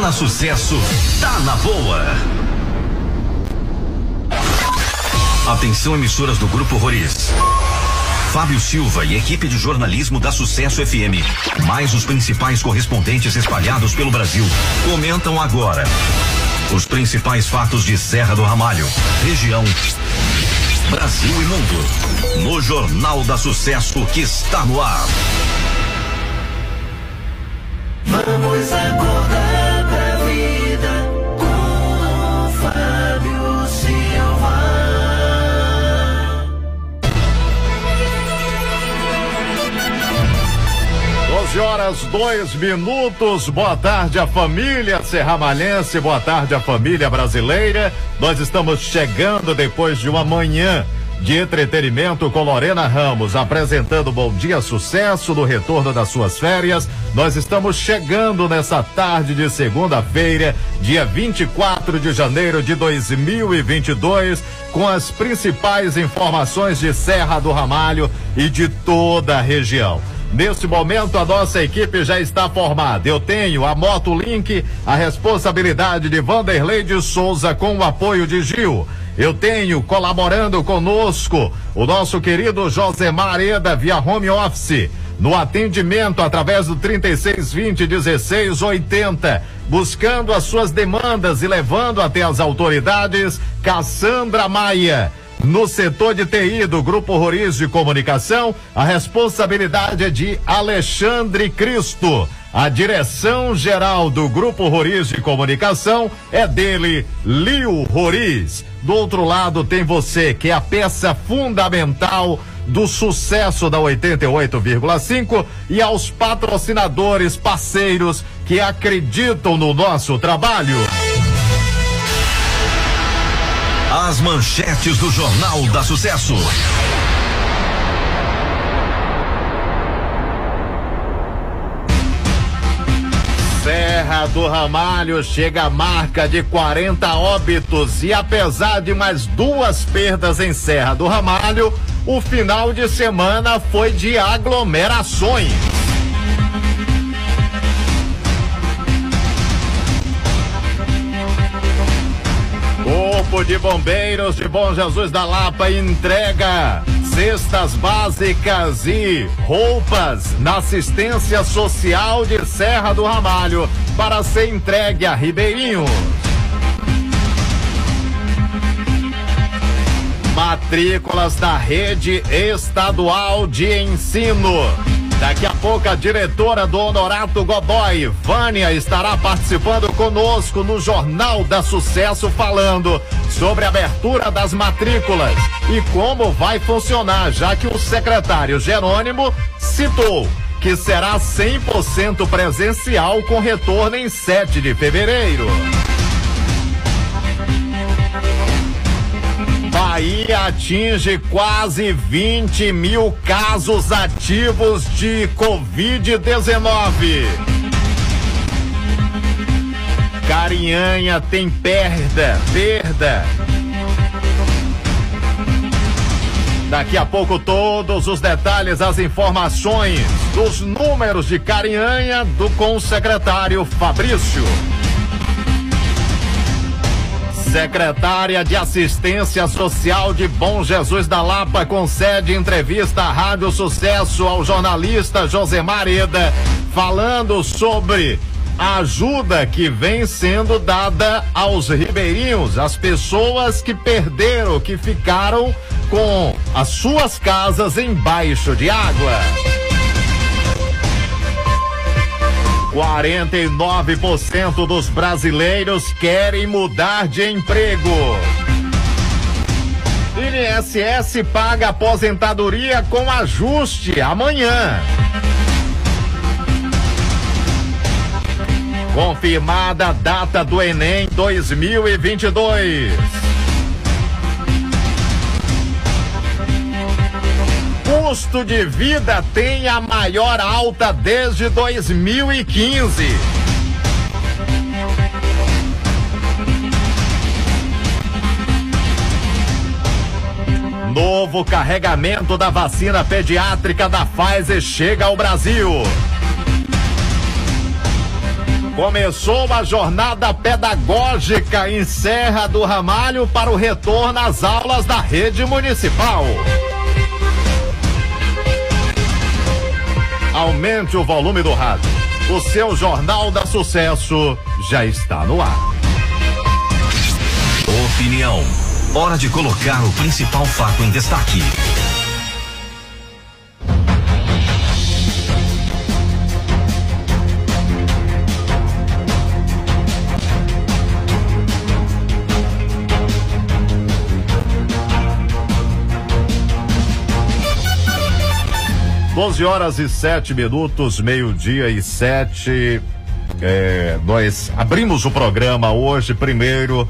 na sucesso, tá na boa. Atenção emissoras do Grupo Roriz. Fábio Silva e equipe de jornalismo da Sucesso FM, mais os principais correspondentes espalhados pelo Brasil, comentam agora os principais fatos de Serra do Ramalho, região, Brasil e mundo, no Jornal da Sucesso que está no ar. Vamos acordar 12 horas, dois minutos. Boa tarde, a família serramalhense. Boa tarde, a família brasileira. Nós estamos chegando depois de uma manhã de entretenimento com Lorena Ramos, apresentando Bom Dia Sucesso no retorno das suas férias. Nós estamos chegando nessa tarde de segunda-feira, dia 24 de janeiro de 2022, com as principais informações de Serra do Ramalho e de toda a região. Neste momento, a nossa equipe já está formada. Eu tenho a Moto Link, a responsabilidade de Vanderlei de Souza com o apoio de Gil. Eu tenho colaborando conosco o nosso querido Josemar Eda via home office. No atendimento através do 3620 1680, buscando as suas demandas e levando até as autoridades, Cassandra Maia. No setor de TI do Grupo Roriz de Comunicação, a responsabilidade é de Alexandre Cristo. A direção geral do Grupo Roriz de Comunicação é dele, Lio Roriz. Do outro lado tem você, que é a peça fundamental do sucesso da 88,5 e aos patrocinadores, parceiros que acreditam no nosso trabalho. As manchetes do Jornal da Sucesso. Serra do Ramalho chega à marca de 40 óbitos e apesar de mais duas perdas em Serra do Ramalho, o final de semana foi de aglomerações. Corpo de Bombeiros de Bom Jesus da Lapa entrega cestas básicas e roupas na assistência social de Serra do Ramalho para ser entregue a Ribeirinho. Matrículas da rede estadual de ensino. Daqui a pouco a diretora do Honorato Godoy, Vânia, estará participando conosco no Jornal da Sucesso falando sobre a abertura das matrículas e como vai funcionar, já que o secretário Jerônimo citou que será 100% presencial com retorno em 7 de fevereiro. Bahia atinge quase 20 mil casos ativos de Covid-19. Carinhanha tem perda, perda. Daqui a pouco todos os detalhes, as informações dos números de Carinhanha do com o secretário Fabrício. Secretária de Assistência Social de Bom Jesus da Lapa concede entrevista à Rádio Sucesso ao jornalista Josemar Eda, falando sobre a ajuda que vem sendo dada aos ribeirinhos, às pessoas que perderam, que ficaram com as suas casas embaixo de água. 49% dos brasileiros querem mudar de emprego. INSS paga aposentadoria com ajuste amanhã. Confirmada a data do Enem 2022. Custo de vida tem a maior alta desde 2015. Novo carregamento da vacina pediátrica da Pfizer chega ao Brasil. Começou a jornada pedagógica em Serra do Ramalho para o retorno às aulas da rede municipal. Aumente o volume do rádio. O seu Jornal da Sucesso já está no ar. Opinião. Hora de colocar o principal fato em destaque. 12 horas e 7 minutos, meio-dia e sete. É, nós abrimos o programa hoje, primeiro,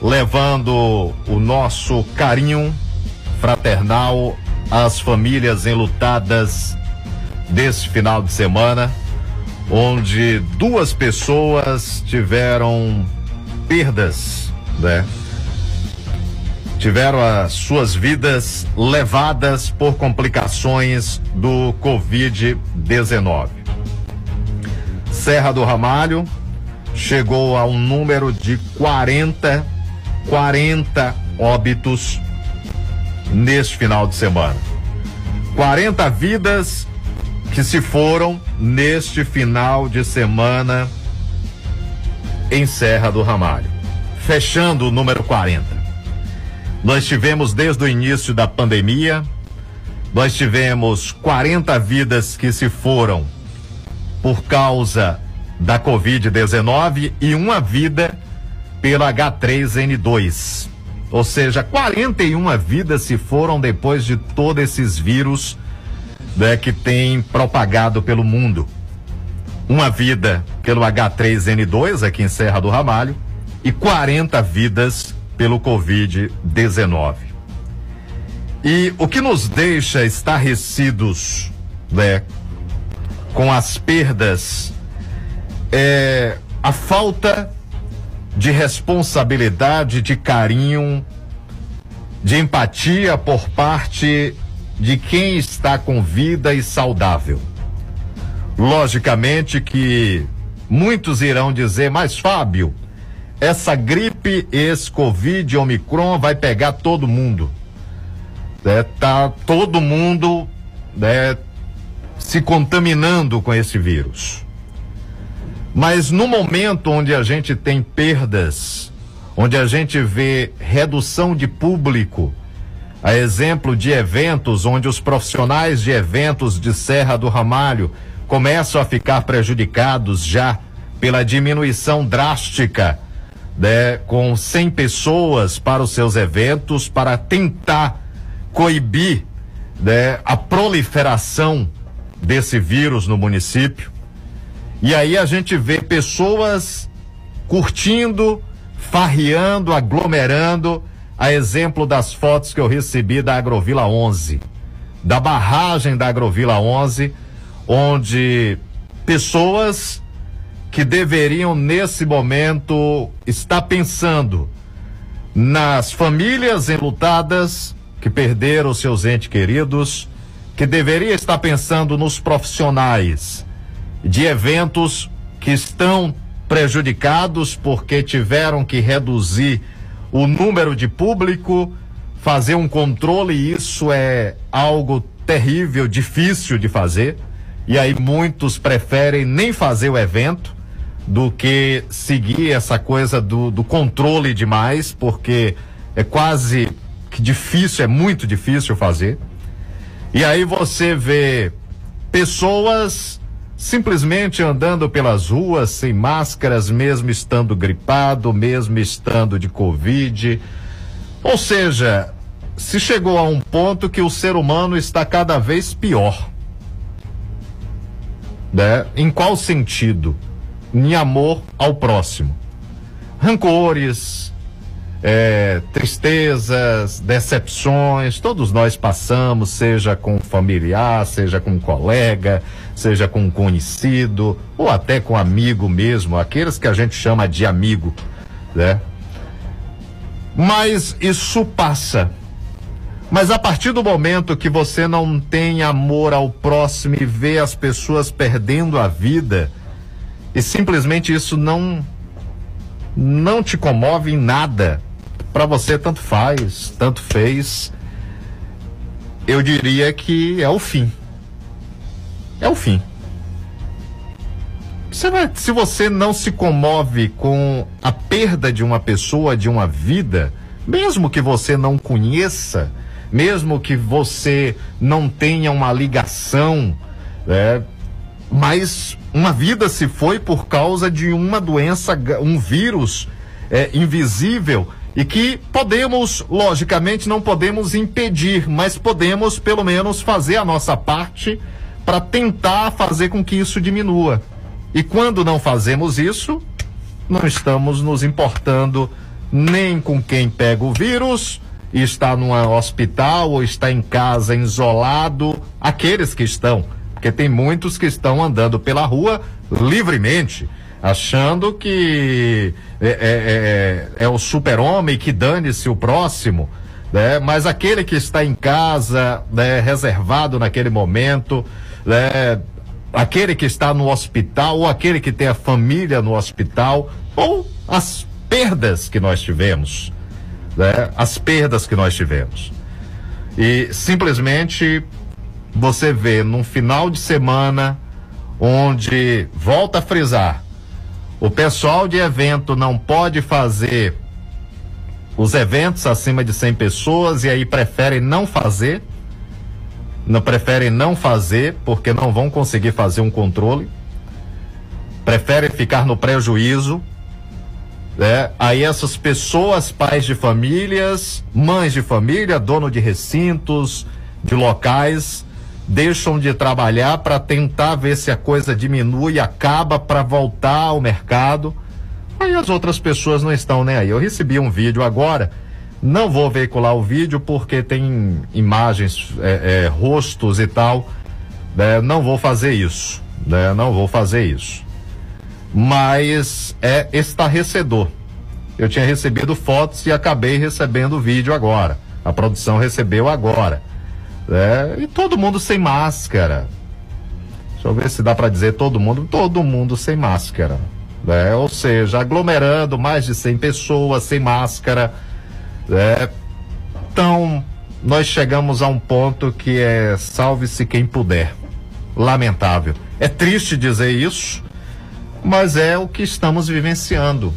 levando o nosso carinho fraternal às famílias enlutadas desse final de semana, onde duas pessoas tiveram perdas, né? Tiveram as suas vidas levadas por complicações do Covid-19. Serra do Ramalho chegou a um número de 40, 40 óbitos neste final de semana. 40 vidas que se foram neste final de semana em Serra do Ramalho, fechando o número 40. Nós tivemos desde o início da pandemia, nós tivemos 40 vidas que se foram por causa da Covid-19 e uma vida pela H3N2. Ou seja, 41 vidas se foram depois de todos esses vírus né, que tem propagado pelo mundo. Uma vida pelo H3N2 aqui em Serra do Ramalho e 40 vidas pelo Covid-19. E o que nos deixa estarrecidos, né, com as perdas é a falta de responsabilidade, de carinho, de empatia por parte de quem está com vida e saudável. Logicamente que muitos irão dizer, mas Fábio, essa gripe, esse Covid, Omicron vai pegar todo mundo. É, tá todo mundo né, se contaminando com esse vírus. Mas no momento onde a gente tem perdas, onde a gente vê redução de público, a exemplo de eventos onde os profissionais de eventos de Serra do Ramalho começam a ficar prejudicados já pela diminuição drástica né, com 100 pessoas para os seus eventos para tentar coibir né, a proliferação desse vírus no município. E aí a gente vê pessoas curtindo, farreando, aglomerando, a exemplo das fotos que eu recebi da Agrovila 11, da barragem da Agrovila 11, onde pessoas que deveriam, nesse momento, estar pensando nas famílias enlutadas que perderam seus entes queridos, que deveria estar pensando nos profissionais de eventos que estão prejudicados porque tiveram que reduzir o número de público, fazer um controle, isso é algo terrível, difícil de fazer. E aí muitos preferem nem fazer o evento do que seguir essa coisa do, do controle demais, porque é quase que difícil, é muito difícil fazer. E aí você vê pessoas simplesmente andando pelas ruas sem máscaras, mesmo estando gripado, mesmo estando de Covid. Ou seja, se chegou a um ponto que o ser humano está cada vez pior. Né? Em qual sentido? Em amor ao próximo. Rancores, é, tristezas, decepções, todos nós passamos, seja com familiar, seja com colega, seja com conhecido, ou até com amigo mesmo, aqueles que a gente chama de amigo, né? Mas isso passa. Mas a partir do momento que você não tem amor ao próximo e vê as pessoas perdendo a vida, e simplesmente isso não não te comove em nada. Para você tanto faz, tanto fez. Eu diria que é o fim. É o fim. Você vai, se você não se comove com a perda de uma pessoa, de uma vida, mesmo que você não conheça, mesmo que você não tenha uma ligação, é, mas uma vida se foi por causa de uma doença, um vírus é, invisível e que podemos, logicamente, não podemos impedir, mas podemos pelo menos fazer a nossa parte para tentar fazer com que isso diminua. E quando não fazemos isso, não estamos nos importando nem com quem pega o vírus e está num hospital ou está em casa isolado, aqueles que estão, porque tem muitos que estão andando pela rua livremente, achando que é, é, é, é o super-homem que dane-se o próximo, né? Mas aquele que está em casa, né, reservado naquele momento, né, aquele que está no hospital, ou aquele que tem a família no hospital, ou as perdas que nós tivemos, né? As perdas que nós tivemos. E simplesmente você vê num final de semana onde volta a frisar, o pessoal de evento não pode fazer os eventos acima de 100 pessoas e aí preferem não fazer, não preferem não fazer porque não vão conseguir fazer um controle, preferem ficar no prejuízo né? Aí essas pessoas, pais de famílias, mães de família, dono de recintos, de locais, deixam de trabalhar para tentar ver se a coisa diminui acaba para voltar ao mercado. Aí as outras pessoas não estão nem aí. Eu recebi um vídeo agora, não vou veicular o vídeo porque tem imagens, é, é, rostos e tal. Né? Não vou fazer isso. Né? Não vou fazer isso mas é estarrecedor. Eu tinha recebido fotos e acabei recebendo vídeo agora. A produção recebeu agora. É, e todo mundo sem máscara. Deixa eu ver se dá para dizer todo mundo. Todo mundo sem máscara. É, ou seja, aglomerando mais de 100 pessoas sem máscara. É, então, nós chegamos a um ponto que é salve-se quem puder. Lamentável. É triste dizer isso, mas é o que estamos vivenciando.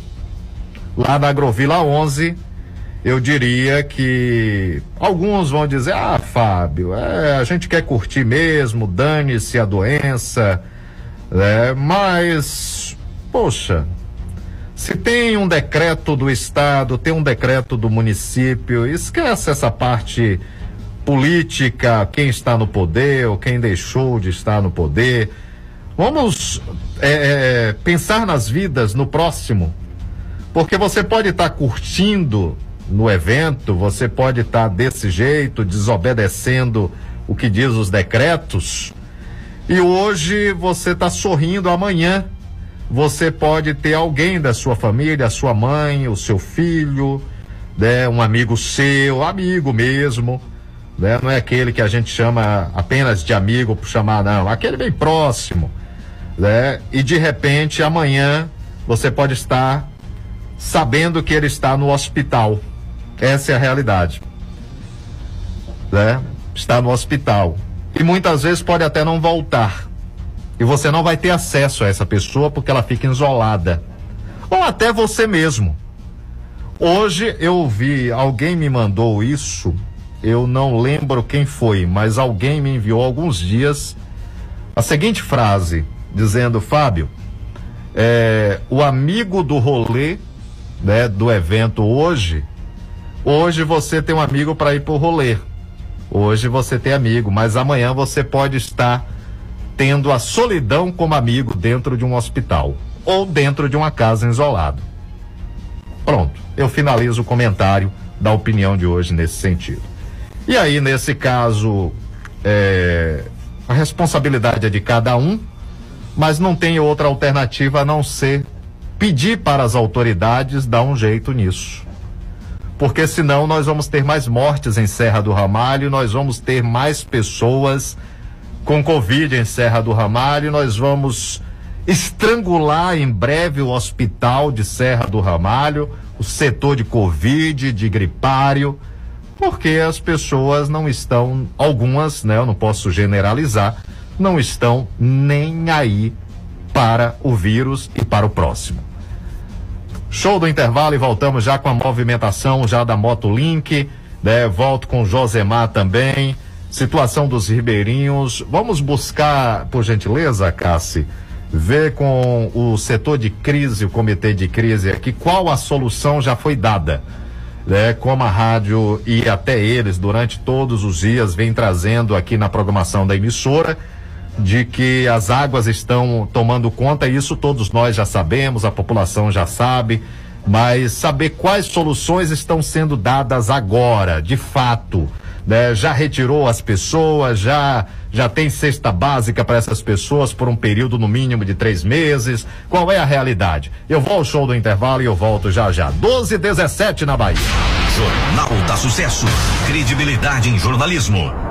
Lá na Agrovila 11, eu diria que alguns vão dizer: ah, Fábio, é, a gente quer curtir mesmo, dane-se a doença, né? mas, poxa, se tem um decreto do Estado, tem um decreto do município, esquece essa parte política, quem está no poder ou quem deixou de estar no poder. Vamos é, é, pensar nas vidas, no próximo. Porque você pode estar tá curtindo no evento, você pode estar tá desse jeito, desobedecendo o que diz os decretos, e hoje você está sorrindo, amanhã você pode ter alguém da sua família, a sua mãe, o seu filho, né, um amigo seu, amigo mesmo, né, não é aquele que a gente chama apenas de amigo por chamar, não, aquele bem próximo né? E de repente amanhã você pode estar sabendo que ele está no hospital. Essa é a realidade. Né? Está no hospital. E muitas vezes pode até não voltar. E você não vai ter acesso a essa pessoa porque ela fica isolada. Ou até você mesmo. Hoje eu vi, alguém me mandou isso, eu não lembro quem foi, mas alguém me enviou alguns dias a seguinte frase: dizendo, Fábio, é, o amigo do rolê, né, do evento hoje, hoje você tem um amigo para ir pro rolê. Hoje você tem amigo, mas amanhã você pode estar tendo a solidão como amigo dentro de um hospital ou dentro de uma casa isolado. Pronto, eu finalizo o comentário da opinião de hoje nesse sentido. E aí, nesse caso, é, a responsabilidade é de cada um, mas não tem outra alternativa a não ser pedir para as autoridades dar um jeito nisso. Porque senão nós vamos ter mais mortes em Serra do Ramalho, nós vamos ter mais pessoas com Covid em Serra do Ramalho, nós vamos estrangular em breve o hospital de Serra do Ramalho, o setor de Covid, de gripário, porque as pessoas não estão, algumas, né, eu não posso generalizar, não estão nem aí para o vírus e para o próximo. Show do intervalo e voltamos já com a movimentação já da Motolink, né? Volto com Josemar também. Situação dos ribeirinhos. Vamos buscar, por gentileza, Cassi, ver com o setor de crise, o comitê de crise aqui, qual a solução já foi dada. Né, como a rádio e até eles durante todos os dias vem trazendo aqui na programação da emissora de que as águas estão tomando conta, isso todos nós já sabemos, a população já sabe, mas saber quais soluções estão sendo dadas agora, de fato. Né? Já retirou as pessoas, já já tem cesta básica para essas pessoas por um período no mínimo de três meses. Qual é a realidade? Eu vou ao show do intervalo e eu volto já já. 12 e 17 na Bahia. Jornal da Sucesso. Credibilidade em jornalismo.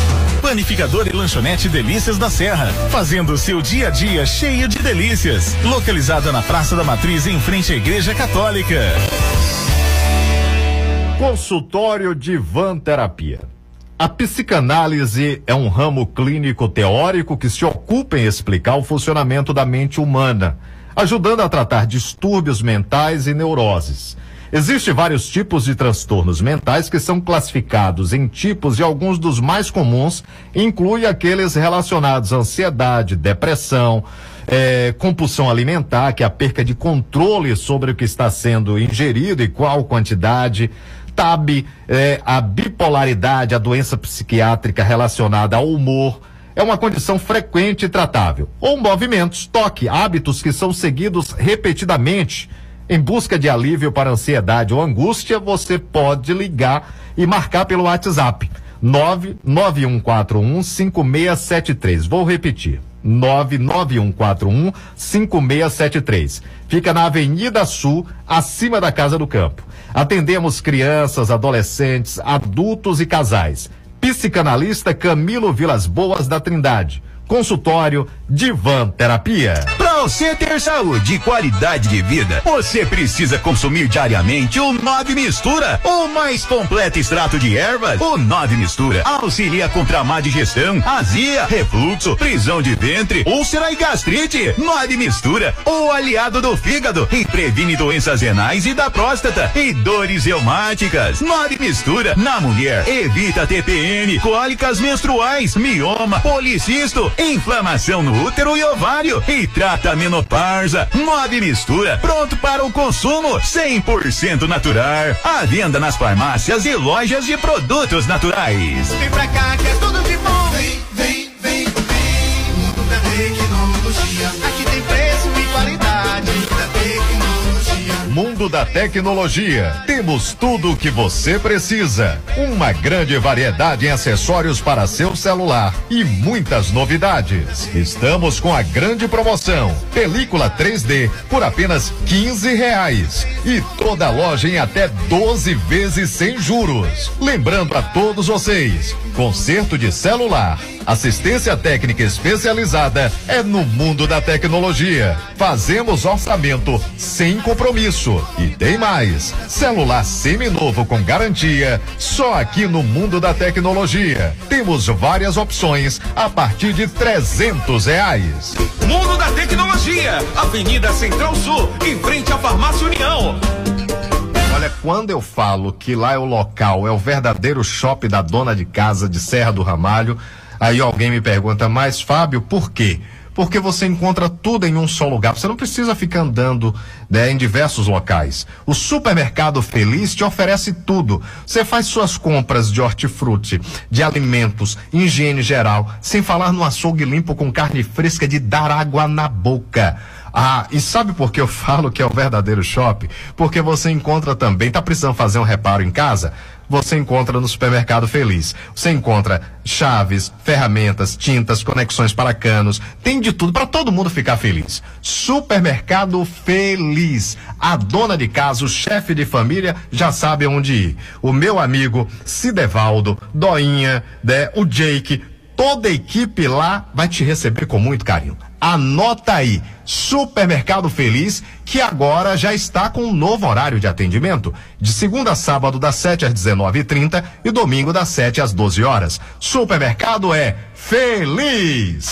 Panificador e lanchonete Delícias da Serra, fazendo o seu dia a dia cheio de delícias. Localizada na Praça da Matriz, em frente à Igreja Católica. Consultório Divan Terapia. A psicanálise é um ramo clínico teórico que se ocupa em explicar o funcionamento da mente humana, ajudando a tratar distúrbios mentais e neuroses. Existem vários tipos de transtornos mentais que são classificados em tipos e alguns dos mais comuns incluem aqueles relacionados à ansiedade, depressão, é, compulsão alimentar, que é a perca de controle sobre o que está sendo ingerido e qual quantidade. TAB, é, a bipolaridade, a doença psiquiátrica relacionada ao humor, é uma condição frequente e tratável. Ou movimentos, toque, hábitos que são seguidos repetidamente em busca de alívio para ansiedade ou angústia, você pode ligar e marcar pelo WhatsApp 99141 5673. Vou repetir. 99141 5673. Fica na Avenida Sul, acima da Casa do Campo. Atendemos crianças, adolescentes, adultos e casais. Psicanalista Camilo Vilas Boas da Trindade. Consultório Divan Terapia. Você ter saúde e qualidade de vida, você precisa consumir diariamente o Nove Mistura, o mais completo extrato de ervas. O Nove Mistura auxilia contra a má digestão, azia, refluxo, prisão de ventre, úlcera e gastrite. Nove Mistura, o aliado do fígado e previne doenças renais e da próstata e dores reumáticas. Nove Mistura, na mulher, evita TPM, cólicas menstruais, mioma, policisto, inflamação no útero e ovário e trata a menopausa. Nove mistura, pronto para o consumo, 100% natural. À venda nas farmácias e lojas de produtos naturais. Vem pra cá que é tudo de bom. Vem, vem, vem, vem. Mundo da tecnologia. Aqui Mundo da Tecnologia. Temos tudo o que você precisa. Uma grande variedade em acessórios para seu celular e muitas novidades. Estamos com a grande promoção: película 3D por apenas 15 reais e toda loja em até 12 vezes sem juros. Lembrando a todos vocês, conserto de celular, assistência técnica especializada é no mundo da tecnologia. Fazemos orçamento sem compromisso. E tem mais: celular seminovo com garantia, só aqui no mundo da tecnologia. Temos várias opções a partir de trezentos reais. Mundo da Tecnologia, Avenida Central Sul, em frente à Farmácia União. Olha, quando eu falo que lá é o local, é o verdadeiro shopping da dona de casa de Serra do Ramalho, aí alguém me pergunta, mas Fábio, por quê? porque você encontra tudo em um só lugar. Você não precisa ficar andando né, em diversos locais. O supermercado Feliz te oferece tudo. Você faz suas compras de hortifruti, de alimentos, higiene geral, sem falar no açougue limpo com carne fresca de dar água na boca. Ah, e sabe por que eu falo que é o verdadeiro shopping? Porque você encontra também, tá precisando fazer um reparo em casa? Você encontra no Supermercado Feliz. Você encontra chaves, ferramentas, tintas, conexões para canos, tem de tudo para todo mundo ficar feliz. Supermercado Feliz. A dona de casa, o chefe de família já sabe onde ir. O meu amigo Cidevaldo, Doinha, né, o Jake, toda a equipe lá vai te receber com muito carinho. Anota aí, Supermercado Feliz, que agora já está com um novo horário de atendimento, de segunda a sábado das 7 às 19h30 e, e domingo das 7 às 12 horas. Supermercado é feliz.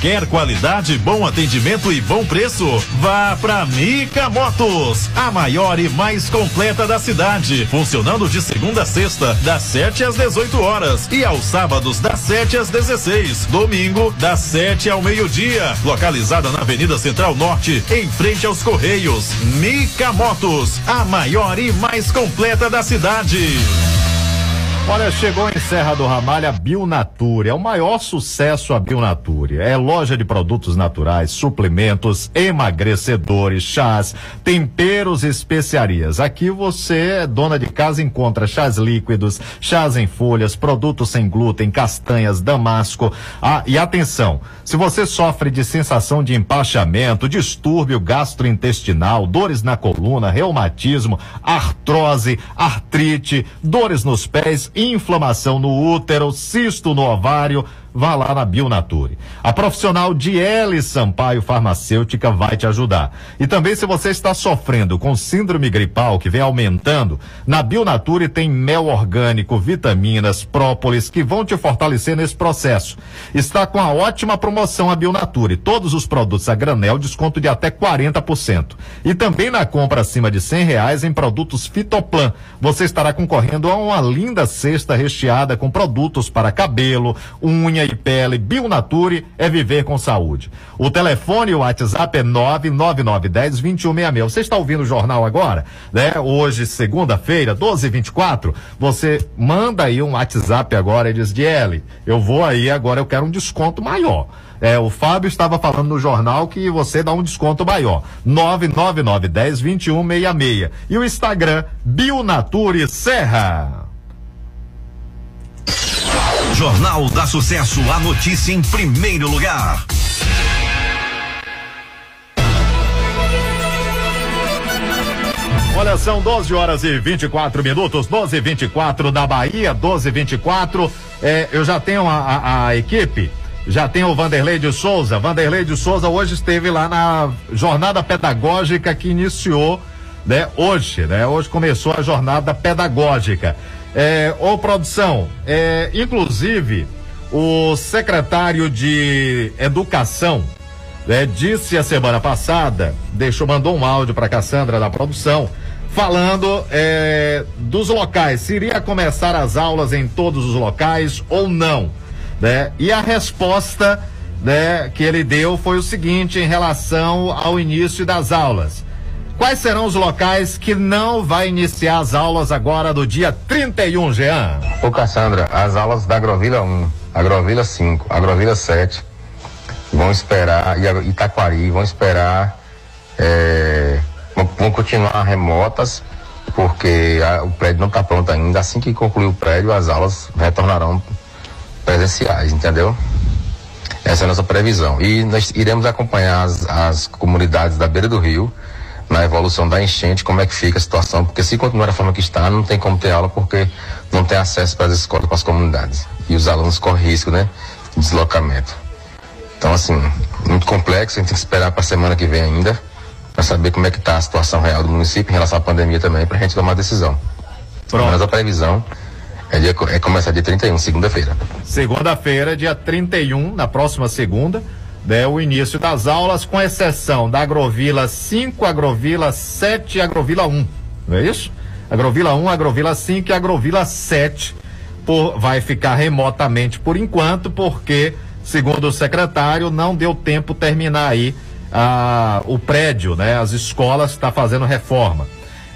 Quer qualidade, bom atendimento e bom preço? Vá pra Mica Motos, a maior e mais completa da cidade. Funcionando de segunda a sexta, das 7 às 18 horas e aos sábados, das 7 às 16. Domingo, das 7 ao meio-dia. Localizada na Avenida Central Norte, em frente aos Correios. Mica Motos, a maior e mais completa da cidade. Olha, chegou em Serra do Ramalho a Bionature. É o maior sucesso a Bionature. É loja de produtos naturais, suplementos, emagrecedores, chás, temperos e especiarias. Aqui você, dona de casa, encontra chás líquidos, chás em folhas, produtos sem glúten, castanhas, damasco. Ah, e atenção, se você sofre de sensação de empachamento, distúrbio gastrointestinal, dores na coluna, reumatismo, artrose, artrite, dores nos pés, inflamação no útero, cisto no ovário, vá lá na Bionature. A profissional Diele Sampaio Farmacêutica vai te ajudar. E também se você está sofrendo com síndrome gripal que vem aumentando, na Bionature tem mel orgânico, vitaminas, própolis que vão te fortalecer nesse processo. Está com a ótima promoção a Bionature. Todos os produtos a granel desconto de até 40%. E também na compra acima de cem reais em produtos Fitoplan, você estará concorrendo a uma linda cesta recheada com produtos para cabelo, unha e pele, Bionature é viver com saúde. O telefone e o WhatsApp é 99910-2166. Você está ouvindo o jornal agora? Né? Hoje, segunda-feira, 12h24, você manda aí um WhatsApp agora e diz, Diele, eu vou aí agora, eu quero um desconto maior. É, o Fábio estava falando no jornal que você dá um desconto maior. 99910-2166. E o Instagram, Bionature Serra. Jornal da Sucesso, a notícia em primeiro lugar. Olha, são 12 horas e 24 minutos, 12 e 24 da Bahia, 12 e 24. É, eu já tenho a, a, a equipe, já tenho o Vanderlei de Souza. Vanderlei de Souza hoje esteve lá na jornada pedagógica que iniciou, né, hoje, né? Hoje começou a jornada pedagógica. É, ô produção, é, inclusive o secretário de Educação né, disse a semana passada, deixou, mandou um áudio para Cassandra da produção, falando é, dos locais, se iria começar as aulas em todos os locais ou não, né? E a resposta, né, que ele deu foi o seguinte em relação ao início das aulas. Quais serão os locais que não vai iniciar as aulas agora do dia 31, Jean? Ô Cassandra, as aulas da Agrovila 1, Agrovila 5, Agrovila 7 vão esperar, e Itaquari vão esperar, é, vão, continuar remotas, porque a, o prédio não está pronto ainda. Assim que concluir o prédio, as aulas retornarão presenciais, entendeu? Essa é a nossa previsão. E nós iremos acompanhar as, as comunidades da beira do rio na evolução da enchente, como é que fica a situação, porque se continuar da forma que está, não tem como ter aula porque não tem acesso para as escolas, para as comunidades. E os alunos correm risco, né? De deslocamento. Então, assim, muito complexo, a gente tem que esperar para a semana que vem ainda, para saber como é que está a situação real do município em relação à pandemia também, para a gente tomar a decisão. Pronto. Mas a previsão é, dia, é começar dia 31, segunda-feira. Segunda-feira, dia 31, na próxima segunda né, o início das aulas, com exceção da Agrovila 5, Agrovila 7 e Agrovila 1. Não é isso? Agrovila 1, Agrovila 5 e Agrovila 7 por, vai ficar remotamente por enquanto, porque, segundo o secretário, não deu tempo terminar aí ah, o prédio, né? As escolas está fazendo reforma.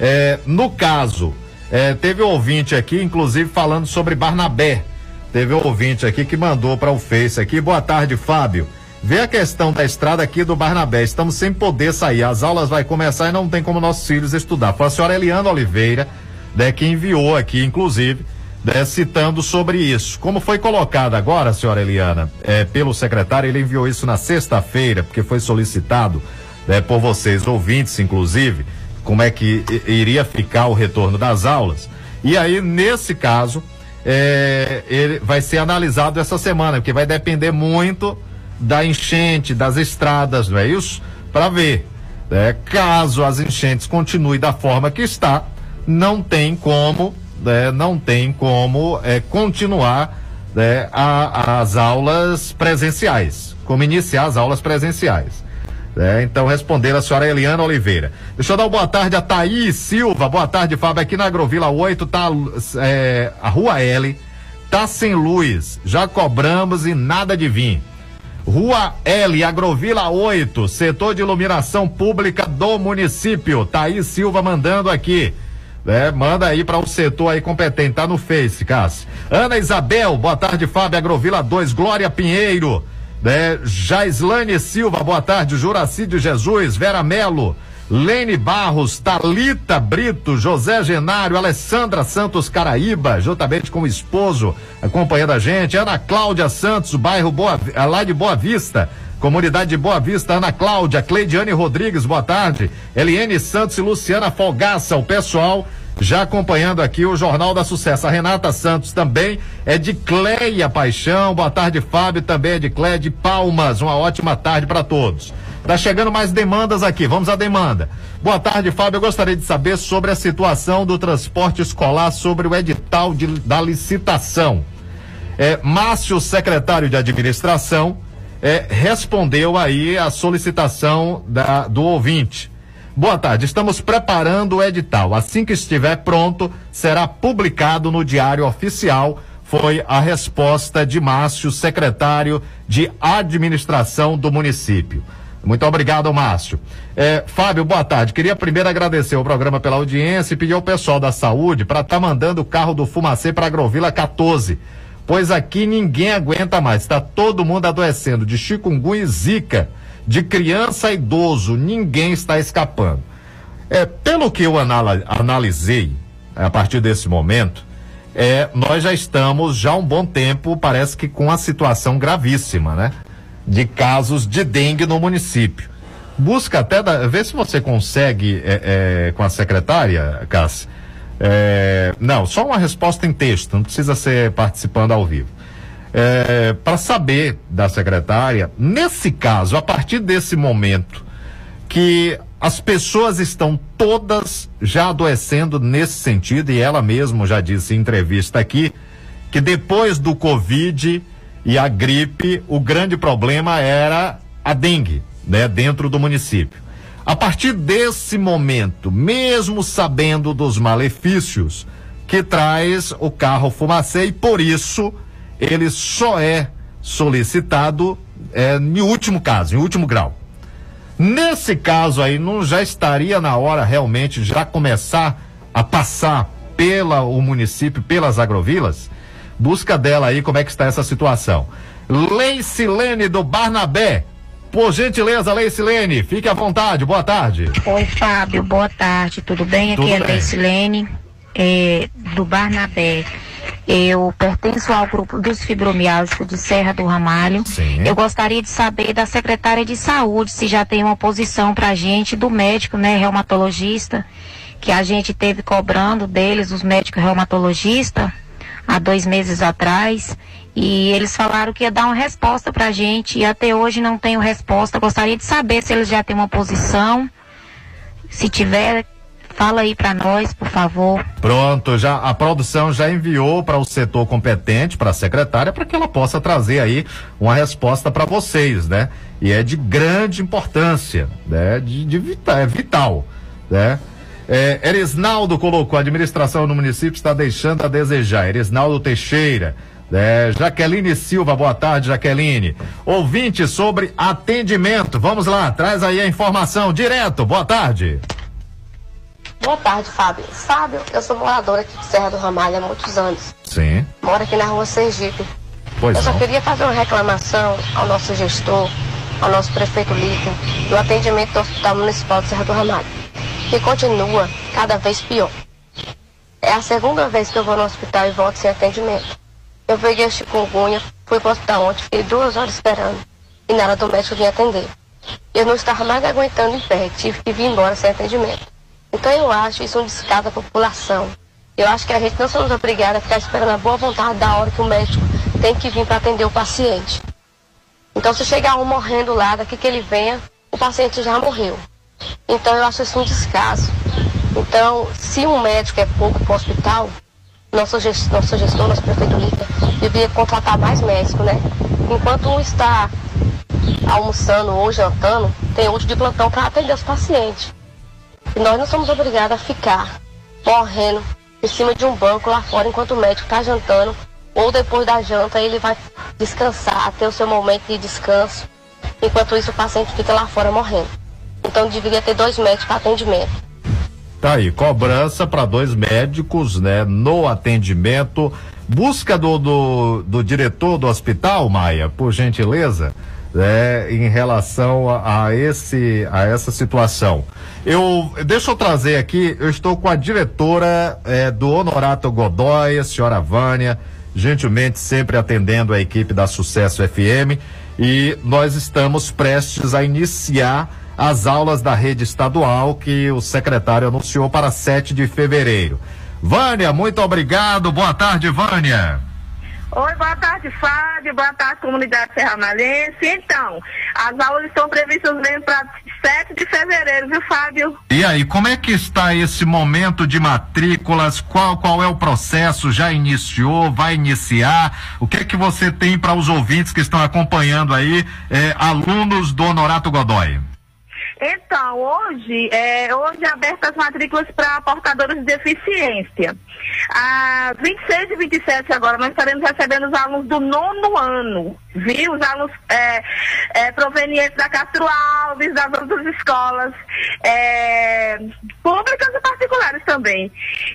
É, no caso, é, teve um ouvinte aqui, inclusive falando sobre Barnabé. Teve um ouvinte aqui que mandou para o Face aqui. Boa tarde, Fábio. Vê a questão da estrada aqui do Barnabé. Estamos sem poder sair. As aulas vai começar e não tem como nossos filhos estudar. Foi a senhora Eliana Oliveira, né, que enviou aqui, inclusive, né, citando sobre isso. Como foi colocado agora, senhora Eliana, é, pelo secretário, ele enviou isso na sexta-feira, porque foi solicitado né, por vocês, ouvintes, inclusive, como é que iria ficar o retorno das aulas. E aí, nesse caso, é, ele vai ser analisado essa semana, porque vai depender muito da enchente, das estradas, não é isso? Para ver. Caso as enchentes continuem da forma que está, não tem como, né? não tem como é, continuar né? a, as aulas presenciais, como iniciar as aulas presenciais. É, então, responder a senhora Eliana Oliveira. Deixa eu dar uma boa tarde a Thaís Silva. Boa tarde, Fábio. Aqui na Agrovila 8 tá é, a Rua L, tá sem luz. Já cobramos e nada de vir. Rua L, Agrovila 8, setor de iluminação pública do município. Thaís Silva mandando aqui. É, manda aí para o um setor aí competente, tá no Face, Cássio. Ana Isabel, boa tarde, Fábio Agrovila 2, Glória Pinheiro, né? Jaislane Silva, boa tarde, Juracídio Jesus, Vera Melo, Lene Barros, Talita Brito, José Genário, Alessandra Santos Caraíba, juntamente com o esposo, acompanhando a gente, Ana Cláudia Santos, bairro Boa, lá de Boa Vista, comunidade de Boa Vista, Ana Cláudia, Cleidiane Rodrigues, boa tarde, Eliane Santos e Luciana Folgaça, o pessoal já acompanhando aqui o Jornal da Sucesso. A Renata Santos também é de Cleia Paixão, boa tarde Fábio, também é de Cleia de Palmas, uma ótima tarde para todos. Tá chegando mais demandas aqui. Vamos à demanda. Boa tarde, Fábio. Eu gostaria de saber sobre a situação do transporte escolar, sobre o edital de, da licitação. É, Márcio, secretário de administração, é, respondeu aí a solicitação da, do ouvinte. Boa tarde, estamos preparando o edital. Assim que estiver pronto, será publicado no Diário Oficial. Foi a resposta de Márcio, secretário de administração do município. Muito obrigado, Márcio. É, Fábio, boa tarde. Queria primeiro agradecer o programa pela audiência e pedir ao pessoal da saúde para estar tá mandando o carro do Fumacê para Agrovila 14. Pois aqui ninguém aguenta mais. Está todo mundo adoecendo de chikungunya e zika. De criança a idoso, ninguém está escapando. É, pelo que eu analisei, a partir desse momento, é, nós já estamos já um bom tempo, parece que com a situação gravíssima, né? de casos de dengue no município. Busca até, da, ver se você consegue é, é, com a secretária, Cássia. É, não, só uma resposta em texto, não precisa ser participando ao vivo. É, para saber da secretária, nesse caso, a partir desse momento, que as pessoas estão todas já adoecendo nesse sentido, e ela mesma já disse em entrevista aqui, que depois do Covid e a gripe, o grande problema era a dengue, né, dentro do município. A partir desse momento, mesmo sabendo dos malefícios que traz o carro fumacê e por isso ele só é solicitado é, em último caso, em último grau. Nesse caso aí, não já estaria na hora realmente já começar a passar pela o município, pelas agrovilas? Busca dela aí como é que está essa situação. Leicilene do Barnabé. Por gentileza, Leicilene, fique à vontade. Boa tarde. Oi, Fábio. Boa tarde. Tudo bem? Aqui Tudo é Leicilene, é, do Barnabé. Eu pertenço ao grupo dos fibromialgicos de Serra do Ramalho. Sim. Eu gostaria de saber da secretária de saúde se já tem uma posição para a gente, do médico, né, reumatologista, que a gente teve cobrando deles, os médicos reumatologistas há dois meses atrás e eles falaram que ia dar uma resposta para a gente e até hoje não tenho resposta. Gostaria de saber se eles já têm uma posição. Se tiver, Fala aí para nós, por favor. Pronto, já a produção já enviou para o setor competente, para a secretária, para que ela possa trazer aí uma resposta para vocês, né? E é de grande importância, né? De, de vital, é vital, né? É, Erisnaldo colocou, a administração no município está deixando a desejar. Erisnaldo Teixeira. É, Jaqueline Silva, boa tarde, Jaqueline. Ouvinte sobre atendimento. Vamos lá, traz aí a informação direto. Boa tarde. Boa tarde, Fábio. Fábio, eu sou moradora aqui de Serra do Ramalho há muitos anos. Sim. Moro aqui na rua Sergipe. Pois eu não. só queria fazer uma reclamação ao nosso gestor, ao nosso prefeito Lito, do atendimento do Hospital Municipal de Serra do Ramalho, que continua cada vez pior. É a segunda vez que eu vou no hospital e volto sem atendimento. Eu peguei chikungunya, fui pro hospital ontem, fiquei duas horas esperando e nada do médico vir atender. Eu não estava mais aguentando em pé, tive que vir embora sem atendimento. Então eu acho isso um descaso à população. Eu acho que a gente não somos obrigados a ficar esperando a boa vontade da hora que o médico tem que vir para atender o paciente. Então se chegar um morrendo lá, daqui que ele venha, o paciente já morreu. Então eu acho isso um descaso. Então, se um médico é pouco para o hospital, nosso gestor, nosso gestor, nosso prefeito Lita, devia contratar mais médicos, né? Enquanto um está almoçando ou jantando, tem outro de plantão para atender os pacientes. E nós não somos obrigados a ficar morrendo em cima de um banco lá fora enquanto o médico está jantando, ou depois da janta ele vai descansar, ter o seu momento de descanso. Enquanto isso o paciente fica lá fora morrendo. Então deveria ter dois médicos para atendimento. Tá aí, cobrança para dois médicos, né, no atendimento. Busca do, do, do diretor do hospital, Maia, por gentileza, né, em relação a, a esse a essa situação. Eu deixa eu trazer aqui, eu estou com a diretora eh, do Honorato Godoy, a senhora Vânia, gentilmente sempre atendendo a equipe da Sucesso FM, e nós estamos prestes a iniciar as aulas da rede estadual que o secretário anunciou para 7 de fevereiro. Vânia, muito obrigado. Boa tarde, Vânia. Oi, boa tarde, Fábio. Boa tarde, comunidade serramalhense. Então, as aulas estão previstas mesmo para 7 de fevereiro, viu, Fábio? E aí, como é que está esse momento de matrículas? Qual qual é o processo? Já iniciou? Vai iniciar? O que é que você tem para os ouvintes que estão acompanhando aí, eh, alunos do Honorato Godoy? Então, hoje, é, hoje é abertas as matrículas para portadores de deficiência. A 26 e 27 agora, nós estaremos recebendo os alunos do nono ano, viu? Os alunos é, é, provenientes da Castro Alves, das outras escolas, é, públicas e particulares também.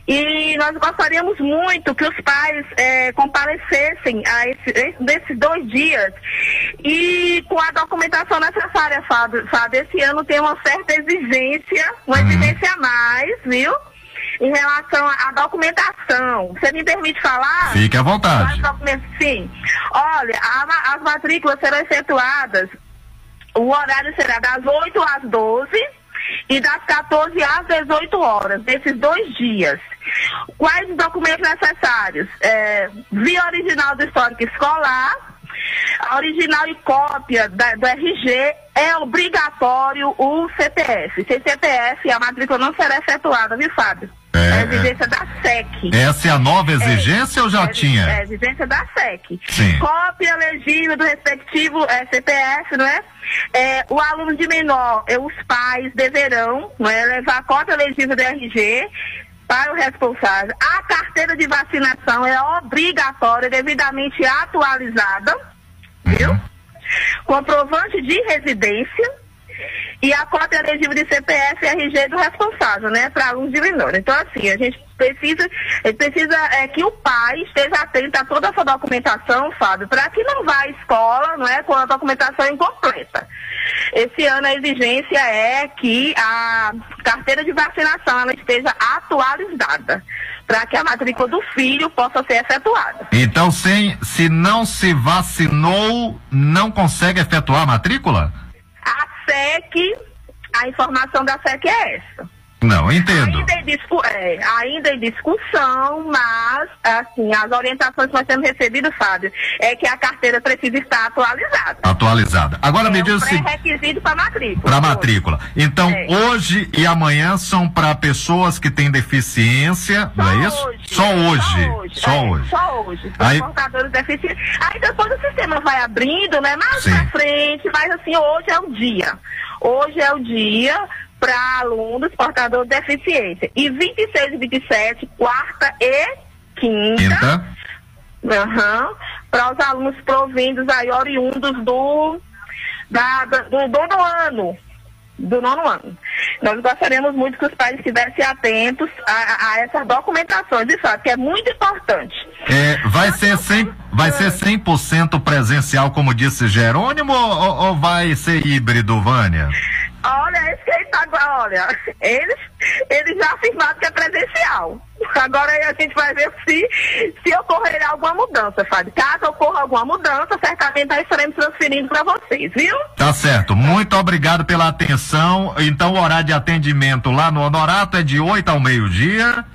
E nós gostaríamos muito que os pais é, comparecessem a esse, esse- nesses dois dias e com a documentação necessária, Fábio. Fábio, esse ano tem uma certa exigência, uma exigência a mais, viu? Em relação à documentação. Você me permite falar? Fique à vontade. Documentos? Sim. Olha, a as matrículas serão efetuadas, o horário será das 8 às 12 e das 14 às 18 horas, nesses dois dias. Quais os documentos necessários? É, via original do histórico escolar, a original e cópia da- do RG é obrigatório o CPF. Sem CPF, a matrícula não será efetuada, viu, Fábio? É, a exigência da SEC. Essa é a nova exigência ou já É, tinha? É, exigência da SEC. Sim. Cópia legível do respectivo é, CPF, não é? É, O aluno de menor, é, os pais deverão não é, levar a cópia legível do RG para o responsável. A carteira de vacinação é obrigatória, devidamente atualizada, viu? Comprovante de residência e a cópia legível de CPF e RG do responsável, né, para alunos de menor. Então, assim, a gente precisa, a precisa é, que o pai esteja atento a toda essa documentação, Fábio, para que não vá à escola, não é, com a documentação incompleta. Esse ano a exigência é que a carteira de vacinação ela esteja atualizada, para que a matrícula do filho possa ser efetuada. Então, sem, se não se vacinou, não consegue efetuar a matrícula? SEC, a informação da SEC é essa. Não, entendo. Ainda em, discu é, ainda em discussão, mas, assim, as orientações que nós temos recebido, Fábio, é que a carteira precisa estar atualizada. Atualizada. Agora me é diz um o seguinte. pré-requisito para matrícula. Para matrícula. Então, É. hoje e amanhã são para pessoas que têm deficiência, não é isso? Só hoje. Só é, hoje. Só hoje. Aí- portadores deficientes. Aí depois o sistema vai abrindo, né? Mais Sim. pra frente, mas assim, hoje é o dia. Hoje é o dia para alunos portadores de deficiência. E 26 e 27, quarta e quinta. Quinta. para os alunos provindos aí, oriundos do, da- do nono ano. Do nono ano. Nós gostaríamos muito que os pais estivessem atentos a, a essas documentações, de fato, que é muito importante. É, vai ser 100, vai ser 100% presencial, como disse Jerônimo, ou, ou vai ser híbrido, Vânia? Olha, esse que aí tá agora, olha, eles, eles já afirmaram que é presencial. Agora aí a gente vai ver se, se ocorrer alguma mudança, Fábio. Caso ocorra alguma mudança, certamente nós estaremos transferindo para vocês, viu? Tá certo. Muito obrigado pela atenção. Então, o horário de atendimento lá no Honorato é de 8 ao meio-dia.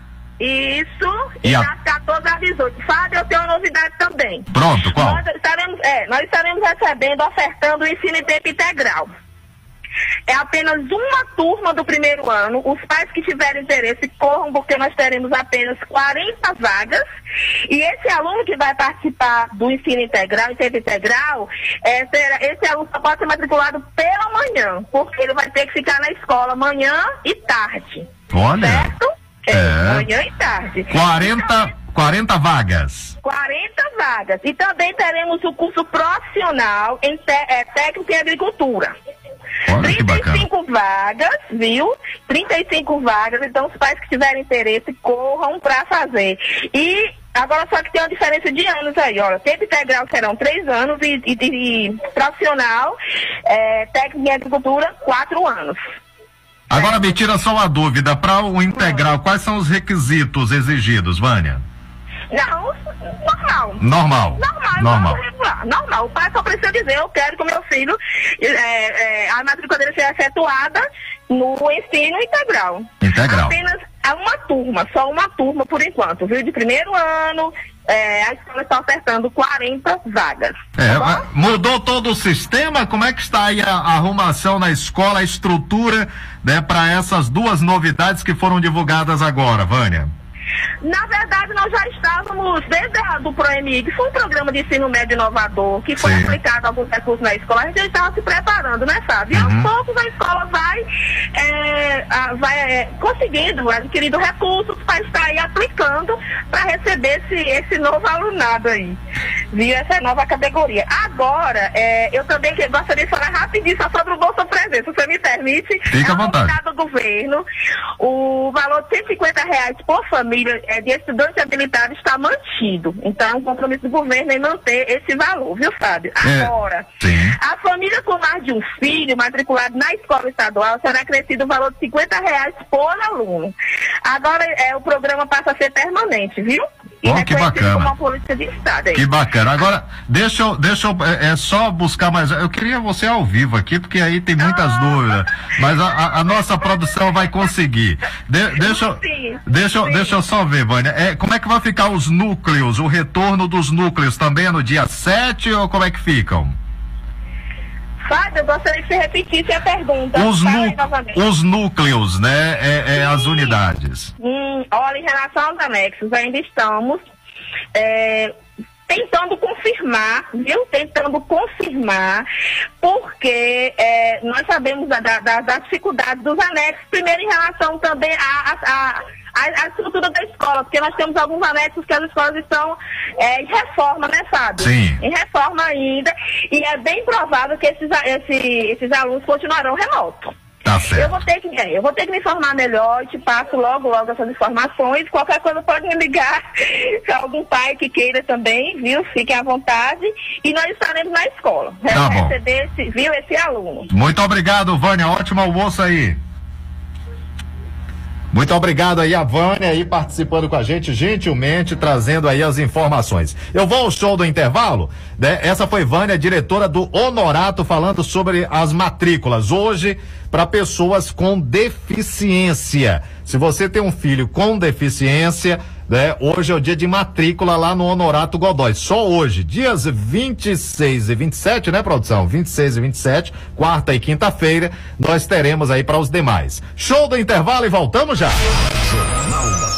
Isso, E e a- 14 às 18. Fábio, eu tenho uma novidade também. Pronto, qual? Nós estaremos, é, nós estaremos recebendo, ofertando o ensino em tempo integral. É apenas uma turma do primeiro ano. Os pais que tiverem interesse corram, porque nós teremos apenas 40 vagas. E esse aluno que vai participar do ensino integral, tempo integral, é, será- esse aluno só pode ser matriculado pela manhã, porque ele vai ter que ficar na escola manhã e tarde. Olha. Certo? É. Manhã e tarde. 40, 40 vagas. 40 vagas. E também teremos o curso profissional em te- é, técnico em agricultura. Olha que bacana. 35 vagas, viu? 35 vagas, então os pais que tiverem interesse corram para fazer. E agora só que tem uma diferença de anos aí, olha. Tempo integral serão três anos e, e- e profissional, é, técnico em agricultura, quatro anos. Agora me tira só uma dúvida. Para o integral, quais são os requisitos exigidos, Vânia? Não, normal. Normal. Normal, Normal. regular, normal. O pai só precisa dizer, eu quero que o meu filho, é, é, a matrícula dele seja efetuada no ensino integral. Integral. Apenas a uma turma, só uma turma por enquanto, viu? De primeiro ano, é, a escola está ofertando 40 vagas. É, mas mudou todo o sistema? Como é que está aí a, a arrumação na escola, a estrutura, né, para essas duas novidades que foram divulgadas agora, Vânia? Na verdade, nós já estávamos, desde a, do ProMI, que foi um programa de ensino médio inovador, que foi Sim. aplicado alguns recursos na escola, a gente já estava se preparando, né, Fábio? E Uhum. aos poucos a escola vai, é, a- vai é, conseguindo, adquirindo recursos para estar aí aplicando para receber esse, esse novo alunado aí. Viu? Essa nova categoria. Agora, é, eu também gostaria de falar rapidinho só sobre o Bolsa Presença, se você me permite. Fica é à uma vontade. do governo. O valor de 150 reais por família é, de estudante habilitado está mantido. Então, é um compromisso do governo em manter esse valor, viu, Fábio? É, Agora, sim. a família com mais de um filho matriculado na escola estadual será crescido o valor de 50 reais por aluno. Agora, é, o programa passa a ser permanente, viu? E Oh, que bacana. como uma política de Estado. aí. Que bacana. Agora, deixa eu, deixa eu, é, é só buscar mais. Eu queria você ao vivo aqui, porque aí tem muitas dúvidas. Mas a, a- a nossa produção vai conseguir. De- deixa, eu- Sim, deixa, eu- deixa eu só ver, Vânia. É, como é que vai ficar os núcleos, o retorno dos núcleos? Também é no dia 7 ou como é que ficam? Fábio, eu gostaria que você repetisse a pergunta. Os, os núcleos, né? É, é as unidades. Hum, olha, em relação aos anexos, ainda estamos é, tentando confirmar, viu? Tentando confirmar, porque é, nós sabemos da, da, da- da dificuldade dos anexos, primeiro em relação também à à- à- à- à estrutura da escola, porque nós temos alguns anexos que as escolas estão é, em reforma, né, Fábio? Sim. Em reforma ainda, e é bem provável que esses, a- esse- esses alunos continuarão remotos. Tá Eu certo. vou ter que, é, eu vou ter que me informar melhor te passo logo, logo essas informações. Qualquer coisa pode me ligar. Se algum pai que queira também, viu? Fiquem à vontade. E nós estaremos na escola. Tá bom. receber esse, viu, esse aluno. Muito obrigado, Vânia. Ótimo almoço aí. Muito obrigado aí a Vânia aí participando com a gente, gentilmente trazendo aí as informações. Eu vou ao show do intervalo, né? Essa foi Vânia, diretora do Honorato, falando sobre as matrículas. Hoje, para pessoas com deficiência. Se você tem um filho com deficiência, né? Hoje é o dia de matrícula lá no Honorato Godoy. Só hoje, dias 26 e 27, né, produção? 26 e 27, quarta e quinta-feira, nós teremos aí para os demais. Show do intervalo e voltamos já. Jornal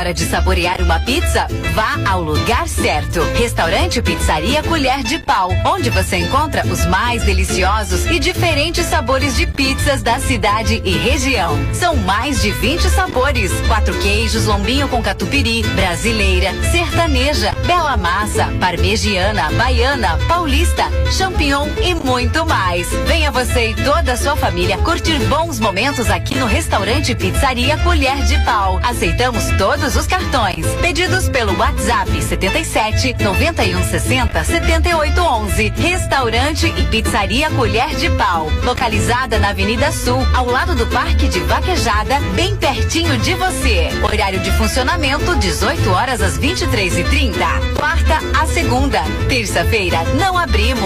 Hora de saborear uma pizza, vá ao lugar certo. Restaurante Pizzaria Colher de Pau, onde você encontra os mais deliciosos e diferentes sabores de pizzas da cidade e região. São mais de 20 sabores: quatro queijos, lombinho com catupiry, brasileira, sertaneja, bela massa, parmegiana, baiana, paulista, champignon e muito mais. Venha você e toda a sua família curtir bons momentos aqui no restaurante Pizzaria Colher de Pau. Aceitamos todos os cartões. Pedidos pelo WhatsApp 77 91 60 78 11. Restaurante e Pizzaria Colher de Pau. Localizada na Avenida Sul, ao lado do Parque de Vaquejada, bem pertinho de você. Horário de funcionamento 18 horas às 23 e 30 Quarta a segunda. Terça-feira não abrimos.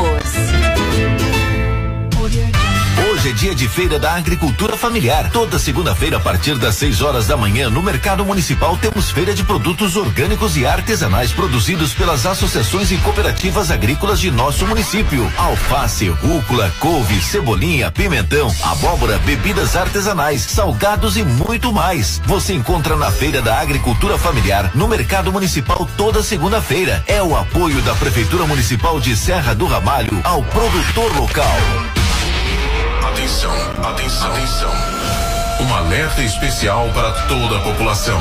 Hoje é dia de feira da agricultura familiar. Toda segunda-feira, a partir das 6 horas da manhã, no Mercado Municipal, temos feira de produtos orgânicos e artesanais produzidos pelas associações e cooperativas agrícolas de nosso município. Alface, rúcula, couve, cebolinha, pimentão, abóbora, bebidas artesanais, salgados e muito mais. Você encontra na Feira da Agricultura Familiar, no Mercado Municipal, toda segunda-feira. É o apoio da Prefeitura Municipal de Serra do Ramalho ao produtor local. Atenção, atenção, atenção. Um alerta especial para toda a população.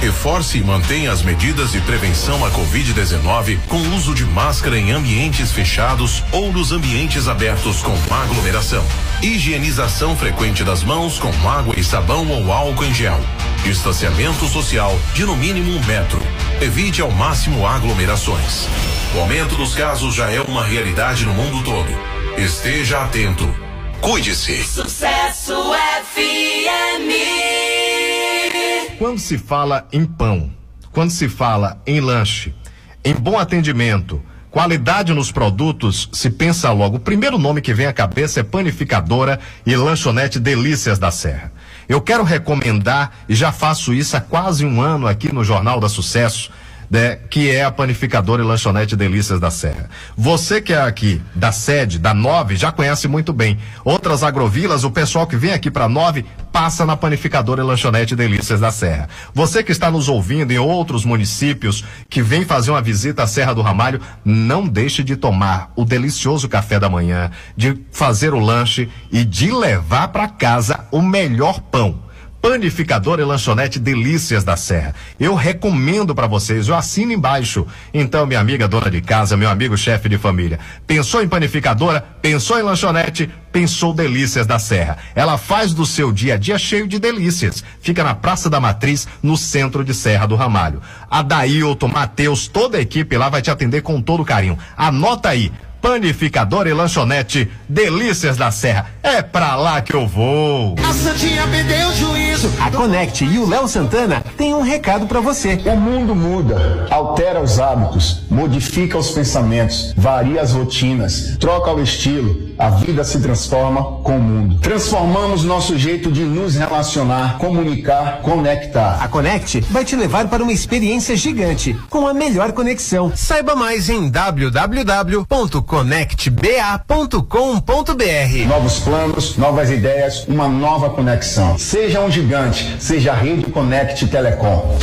Reforce e mantenha as medidas de prevenção à Covid-19 com uso de máscara em ambientes fechados ou nos ambientes abertos com aglomeração. Higienização frequente das mãos com água e sabão ou álcool em gel. Distanciamento social de no mínimo um metro. Evite ao máximo aglomerações. O aumento dos casos já é uma realidade no mundo todo. Esteja atento. Cuide-se. Sucesso FM. Quando se fala em pão, quando se fala em lanche, em bom atendimento, qualidade nos produtos, se pensa logo. O primeiro nome que vem à cabeça é Panificadora e Lanchonete Delícias da Serra. Eu quero recomendar, e já faço isso há quase um ano aqui no Jornal da Sucesso, né, que é a panificadora e lanchonete Delícias da Serra. Você que é aqui da sede, da Nove, já conhece muito bem. Outras agrovilas, o pessoal que vem aqui para Nove, passa na panificadora e lanchonete Delícias da Serra. Você que está nos ouvindo em outros municípios, que vem fazer uma visita à Serra do Ramalho, não deixe de tomar o delicioso café da manhã, de fazer o lanche e de levar para casa o melhor pão. Panificador e lanchonete Delícias da Serra. Eu recomendo para vocês, eu assino embaixo. Então, minha amiga dona de casa, meu amigo chefe de família, pensou em panificadora, pensou em lanchonete, pensou Delícias da Serra. Ela faz do seu dia a dia cheio de delícias. Fica na Praça da Matriz, no centro de Serra do Ramalho. A Dailton, Matheus, toda a equipe lá vai te atender com todo carinho. Anota aí. Panificador e lanchonete Delícias da Serra. É pra lá que eu vou. A Santinha perdeu o juízo. A Connect e o Léo Santana têm um recado para você. O mundo muda, altera os hábitos, modifica os pensamentos, varia as rotinas, troca o estilo. A vida se transforma com o mundo. Transformamos nosso jeito de nos relacionar, comunicar, conectar. A Connect vai te levar para uma experiência gigante, com a melhor conexão. Saiba mais em www.connect.com conectba.com.br. Novos planos, novas ideias, uma nova conexão. Seja um gigante, seja a Rede Conect Telecom.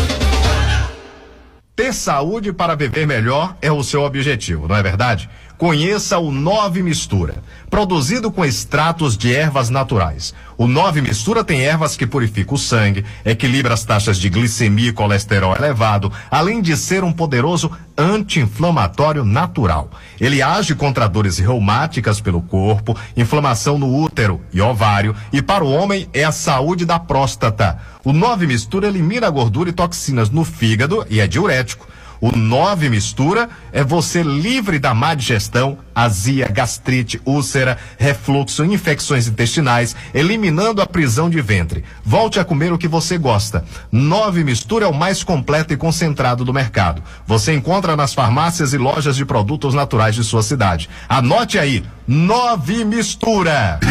Ter saúde para viver melhor é o seu objetivo, não é verdade? Conheça o Nove Mistura, produzido com extratos de ervas naturais. O Nove Mistura tem ervas que purificam o sangue, equilibra as taxas de glicemia e colesterol elevado, além de ser um poderoso anti-inflamatório natural. Ele age contra dores reumáticas pelo corpo, inflamação no útero e ovário, e para o homem é a saúde da próstata. O Nove Mistura elimina gordura e toxinas no fígado e é diurético. O 9 mistura é você livre da má digestão, azia, gastrite, úlcera, refluxo, infecções intestinais, eliminando a prisão de ventre. Volte a comer o que você gosta. 9 mistura é o mais completo e concentrado do mercado. Você encontra nas farmácias e lojas de produtos naturais de sua cidade. Anote aí, 9 mistura.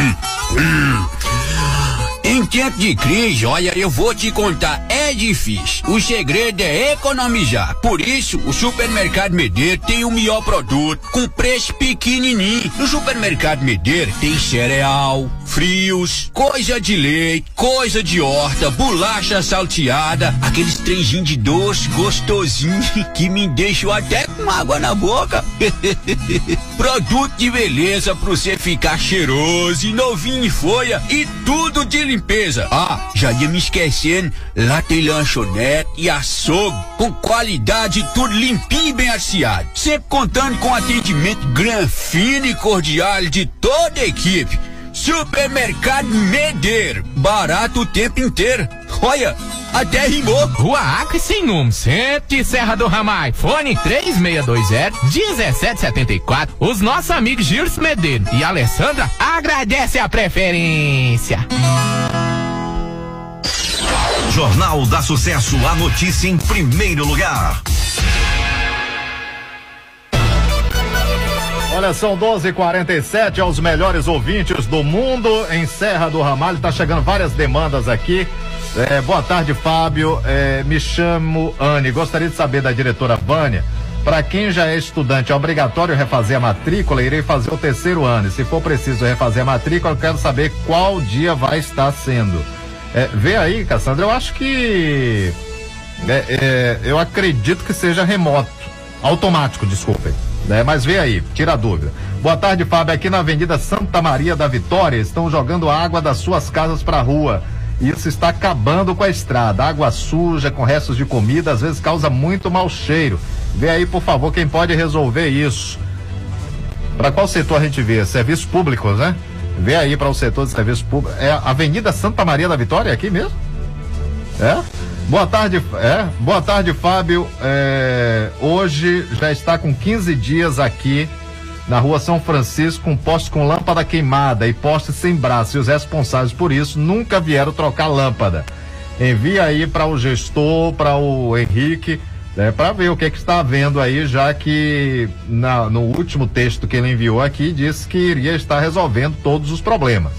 Em tempo de crise, olha, eu vou te contar, é difícil. O segredo é economizar. Por isso, o Supermercado Medeiro tem o melhor produto, com preço pequenininho. No Supermercado Medeiro tem cereal, frios, coisa de leite, coisa de horta, bolacha salteada, aqueles trenzinhos de doce gostosinho que me deixam até com água na boca. Produto de beleza pra você ficar cheiroso e novinho em folha e tudo de limpeza. Ah, já ia me esquecendo, lá tem lanchonete e açougue com qualidade tudo limpinho e bem arciado. Sempre contando com atendimento gran, fino e cordial de toda a equipe. Supermercado Medeiro, barato o tempo inteiro. Olha, até rimou. Rua Acre centro de Serra do Ramai. Fone 3620-1774. Os nossos amigos Gilson Medeiro e Alessandra agradecem a preferência. Jornal da Sucesso, a notícia em primeiro lugar. Olha, são 12h47 aos melhores ouvintes do mundo em Serra do Ramalho. Tá chegando várias demandas aqui. É, boa tarde, Fábio. É, me chamo Anne. Gostaria de saber da diretora Vânia. Para quem já é estudante, é obrigatório refazer a matrícula? Irei fazer o terceiro ano. Se for preciso refazer a matrícula, eu quero saber qual dia vai estar sendo. É, vê aí, Cassandra, eu acho que. é, é, eu acredito que seja remoto. Automático, desculpem. Né? Mas vê aí, tira a dúvida. Boa tarde, Fábio. Aqui na Avenida Santa Maria da Vitória estão jogando água das suas casas para a rua. Isso está acabando com a estrada. Água suja, com restos de comida, às vezes causa muito mau cheiro. Vê aí, por favor, quem pode resolver isso. Para qual setor a gente vê? Serviços públicos, né? Vê aí para o setor de serviços públicos. É a Avenida Santa Maria da Vitória, é aqui mesmo? É? Boa tarde, é? Boa tarde, Fábio. É, hoje já está com 15 dias aqui na rua São Francisco, com poste com lâmpada queimada e poste sem braço. E os responsáveis por isso nunca vieram trocar lâmpada. Envia aí para o gestor, para o Henrique, né, para ver o que, que está havendo aí, já que na- no último texto que ele enviou aqui disse que iria estar resolvendo todos os problemas.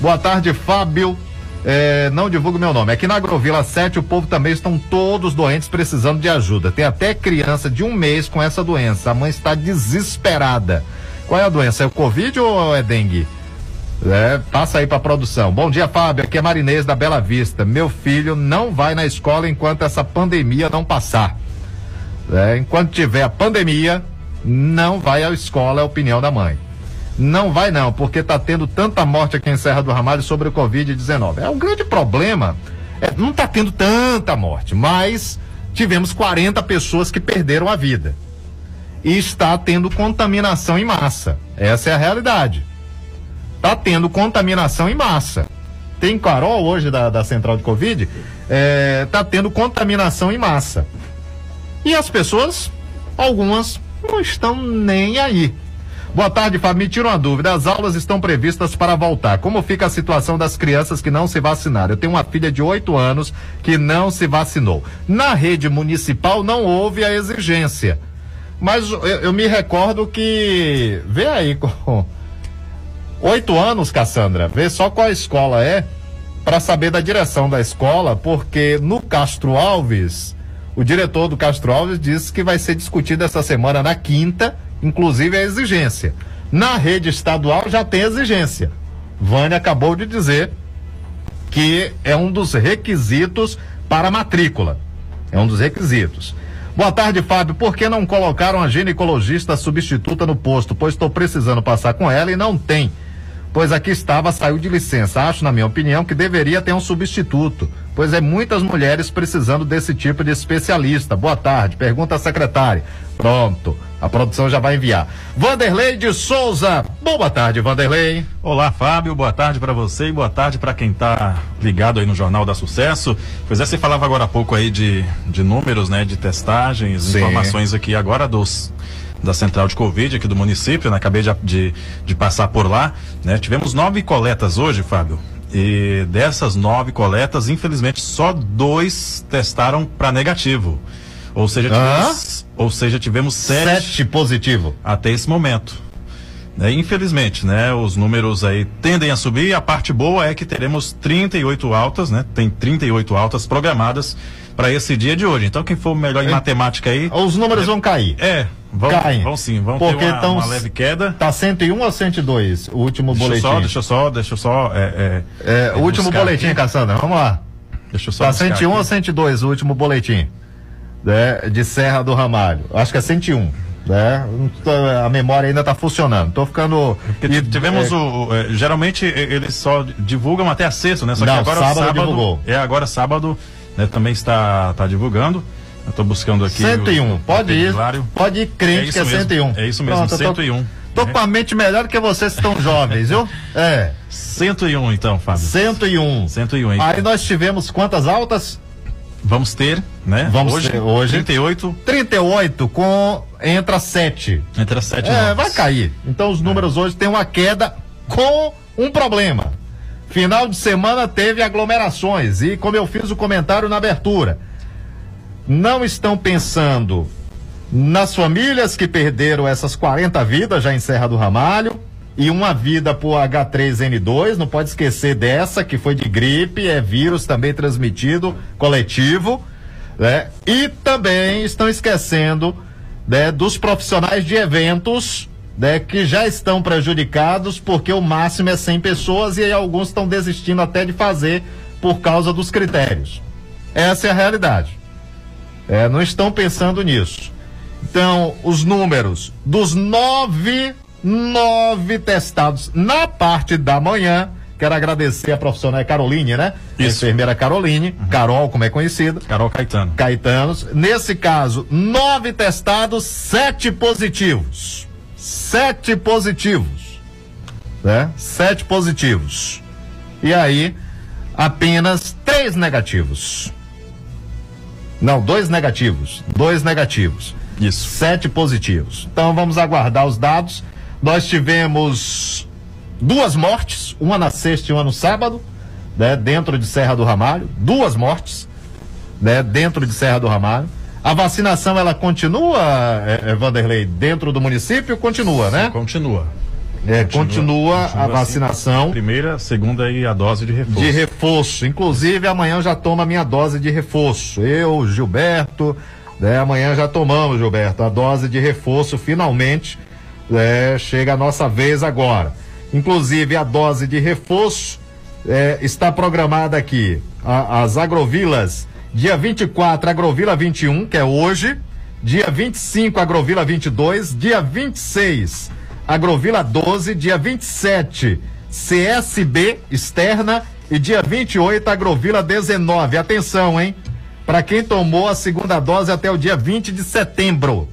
Boa tarde, Fábio. É, não divulgo meu nome. Aqui na Agrovila 7, o povo também estão todos doentes precisando de ajuda. Tem até criança de um mês com essa doença. A mãe está desesperada. Qual é a doença? É o Covid ou é dengue? É, passa aí pra produção. Bom dia, Fábio. Aqui é Marinês da Bela Vista. Meu filho não vai na escola enquanto essa pandemia não passar. É, enquanto tiver a pandemia, não vai à escola, é a opinião da mãe. Não vai não, porque tá tendo tanta morte aqui em Serra do Ramalho sobre o Covid-19. É um grande problema. É, não tá tendo tanta morte, mas tivemos 40 pessoas que perderam a vida. E está tendo contaminação em massa. Essa é a realidade. Tá tendo contaminação em massa. Tem Carol hoje da, da central de Covid, é, tá tendo contaminação em massa. E as pessoas, algumas, não estão nem aí. Boa tarde, Fábio. Me tira uma dúvida. As aulas estão previstas para voltar. Como fica a situação das crianças que não se vacinaram? Eu tenho uma filha de 8 anos que não se vacinou. Na rede municipal não houve a exigência. Mas eu, eu me recordo que. Vê aí com. Oito anos, Cassandra. Vê só qual escola é para saber da direção da escola, porque no Castro Alves, o diretor do Castro Alves disse que vai ser discutido essa semana na quinta inclusive a exigência. Na rede estadual já tem exigência. Vânia acabou de dizer que é um dos requisitos para a matrícula. É um dos requisitos. Boa tarde, Fábio. Por que não colocaram a ginecologista substituta no posto? Pois estou precisando passar com ela e não tem. Pois aqui estava, saiu de licença. Acho, na minha opinião, que deveria ter um substituto. Pois é muitas mulheres precisando desse tipo de especialista. Boa tarde. Pergunta a secretária. Pronto. A produção já vai enviar. Vanderlei de Souza. Boa tarde, Vanderlei. Olá, Fábio. Boa tarde para você e boa tarde para quem está ligado aí no Jornal da Sucesso. Pois é, você falava agora há pouco aí de, de números, né, de testagens, Sim. informações aqui agora dos da central de Covid aqui do município, né? Acabei de, de, de passar por lá, né? Tivemos nove coletas hoje, Fábio. E dessas nove coletas, infelizmente, só dois testaram para negativo. Ou seja, tivemos, ou seja, tivemos sete, Sete positivo. até esse momento. Né, Infelizmente, né? Os números aí tendem a subir. A parte boa é que teremos 38 altas, né? Tem 38 altas programadas para esse dia de hoje. Então, quem for melhor em matemática aí. Os números vão cair. É, vão, Caem. vão sim, vão Porque ter uma, tão- uma leve queda. Tá 101 ou 102? O último Deixa boletim. só, deixa eu só, deixa eu só. É, é, É, o último boletim, aqui. Cassandra, vamos lá. Deixa eu só. Tá buscar 101 ou aqui. 102 o último boletim? Né, de Serra do Ramalho. Acho que é 101. Né? A memória ainda tá funcionando. Tô ficando. Porque e- tivemos é, o. é, geralmente eles só divulgam até a sexta, né? Só Não, que agora sábado divulgou. É, agora sábado né, também está, está divulgando. Eu tô buscando aqui. 101. o- Pode ir. Pode ir crente É que é mesmo, 101. É isso mesmo, Pronto, eu tô- 101. Tô com a mente melhor que vocês que estão jovens, viu? É. 101 então, Fábio. 101. 101, hein? Aí nós tivemos quantas altas? Vamos ter, né? Vamos hoje, ter hoje. 38. 38 com entra 7. Entra 7 É, vai cair. Então os números hoje têm uma queda com um problema. Final de semana teve aglomerações e como eu fiz o comentário na abertura, não estão pensando nas famílias que perderam essas 40 vidas já em Serra do Ramalho e uma vida por H3N2, não pode esquecer dessa que foi de gripe, é vírus também transmitido coletivo, né? E também estão esquecendo né, dos profissionais de eventos né, que já estão prejudicados porque o máximo é 100 pessoas e alguns estão desistindo até de fazer por causa dos critérios. Essa é a realidade. É, não estão pensando nisso. Então, os números dos nove, nove testados na parte da manhã. Quero agradecer a profissional Caroline, né? A enfermeira Caroline, Carol, como é conhecida. Carol Caetano. Caetanos. Nesse caso, nove testados, sete positivos. Sete positivos. Né? Sete positivos. E aí, apenas três negativos. Não, dois negativos. Dois negativos. Isso. Sete positivos. Então vamos aguardar os dados. Nós tivemos duas mortes, uma na sexta e uma no sábado, né, dentro de Serra do Ramalho. Duas mortes, né, dentro de Serra do Ramalho. A vacinação ela continua, é, é, Vanderlei, dentro do município? Continua, né? Continua. É, continua, a assim. vacinação. Primeira, segunda e a dose de reforço. De reforço. Inclusive, amanhã eu já tomo a minha dose de reforço. Eu, Gilberto, né, amanhã já tomamos, Gilberto, a dose de reforço, finalmente. né, chega a nossa vez agora. Inclusive, a dose de reforço é, está programada aqui. A- as agrovilas, dia 24, Agrovila 21, que é hoje. Dia 25, Agrovila 22. Dia 26, Agrovila 12. Dia 27, CSB externa. E dia 28, Agrovila 19. Atenção, hein? Para quem tomou a segunda dose até o dia 20 de setembro.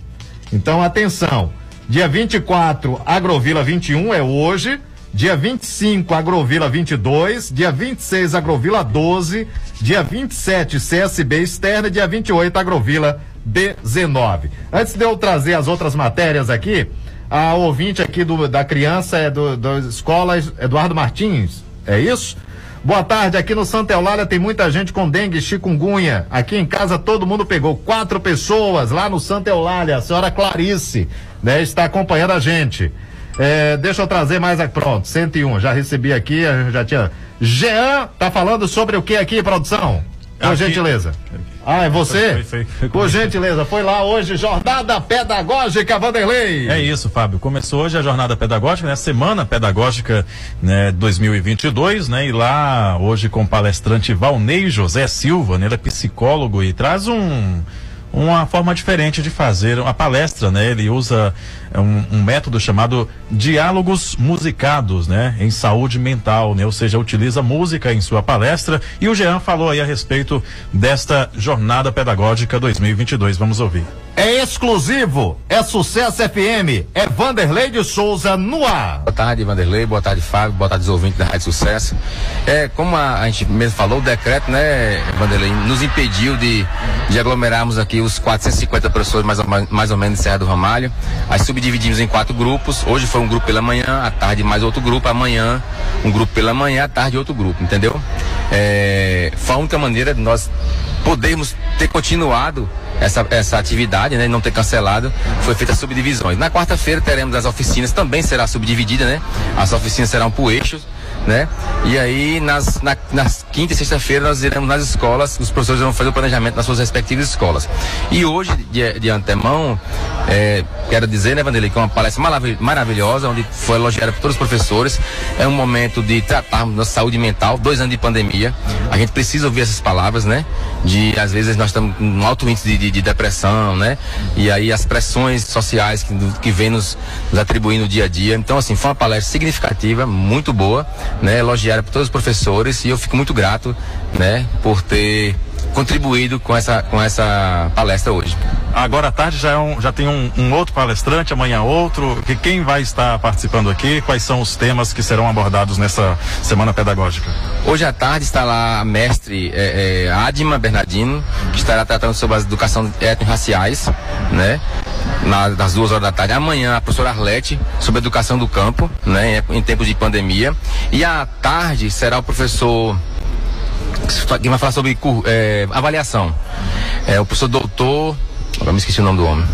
Então, atenção. Dia 24, Agrovila 21 é hoje. Dia 25, Agrovila 22. Dia 26, Agrovila 12. Dia 27, CSB externa. Dia 28, Agrovila 19. Antes de eu trazer as outras matérias aqui, a ouvinte aqui do, da criança é do, da escola Eduardo Martins. É isso? Boa tarde, aqui no Santa Eulália tem muita gente com dengue, chikungunya. Aqui em casa todo mundo pegou quatro pessoas lá no Santa Eulália. A senhora Clarice, né, está acompanhando a gente. É, deixa eu trazer mais aqui. Pronto, 101. Já recebi aqui, já tinha. Jean tá falando sobre o que aqui, produção? Por Aqui- gentileza. Ah, é você? Foi, foi, Por gentileza, foi lá hoje, Jornada Pedagógica Vanderlei. É isso, Fábio. Começou hoje a jornada pedagógica, né? Semana pedagógica, né? 2022, né? E lá hoje com o palestrante Valnei José Silva, né? Ele é psicólogo e traz um uma forma diferente de fazer a palestra, né? Ele usa um, um, método chamado diálogos musicados, né? Em saúde mental, né? Ou seja, utiliza música em sua palestra e o Jean falou aí a respeito desta jornada pedagógica 2022. Vamos ouvir. É exclusivo, é Sucesso FM, é Vanderlei de Souza no ar. Boa tarde, Vanderlei, boa tarde, Fábio, boa tarde, os ouvintes da Rádio Sucesso. É, como a, a gente mesmo falou, o decreto, né, Vanderlei, nos impediu de, de aglomerarmos aqui os 450 professores mais, mais ou menos de Serra do Ramalho. Aí subdividimos em quatro grupos. Hoje foi um grupo pela manhã, à tarde mais outro grupo, amanhã um grupo pela manhã, à tarde outro grupo, entendeu? É, foi a única maneira de nós podermos ter continuado essa, essa atividade, né? Não ter cancelado, foi feita subdivisões. Na quarta-feira teremos as oficinas, também será subdividida, né? As oficinas serão por eixos né? E aí, nas, na, nas quinta e sexta-feira, nós iremos nas escolas, os professores vão fazer o planejamento nas suas respectivas escolas. E hoje, de, de antemão, é, quero dizer, né, Vanderlei, que é uma palestra maravilhosa, onde foi elogiada por todos os professores. É um momento de tratarmos da saúde mental, dois anos de pandemia. A gente precisa ouvir essas palavras, né? De, às vezes, nós estamos com um alto índice de, de, de depressão, né? E aí, as pressões sociais que, que vem nos, nos atribuindo dia a dia. Então, assim, foi uma palestra significativa, muito boa né, elogiada por todos os professores e eu fico muito grato, né, por ter contribuído com essa, com essa palestra hoje. Agora à tarde já, é um, já tem um, um, outro palestrante, amanhã outro. Que quem vai estar participando aqui? Quais são os temas que serão abordados nessa semana pedagógica? Hoje à tarde está lá a mestre é, é, Adma Bernardino, que estará tratando sobre a educação étnico-raciais, né? Na, nas duas horas da tarde. Amanhã a professora Arlete sobre a educação do campo, né? Em tempos de pandemia. E à tarde será o professor quem vai falar sobre é, avaliação. É o professor doutor. Agora me esqueci o nome do homem.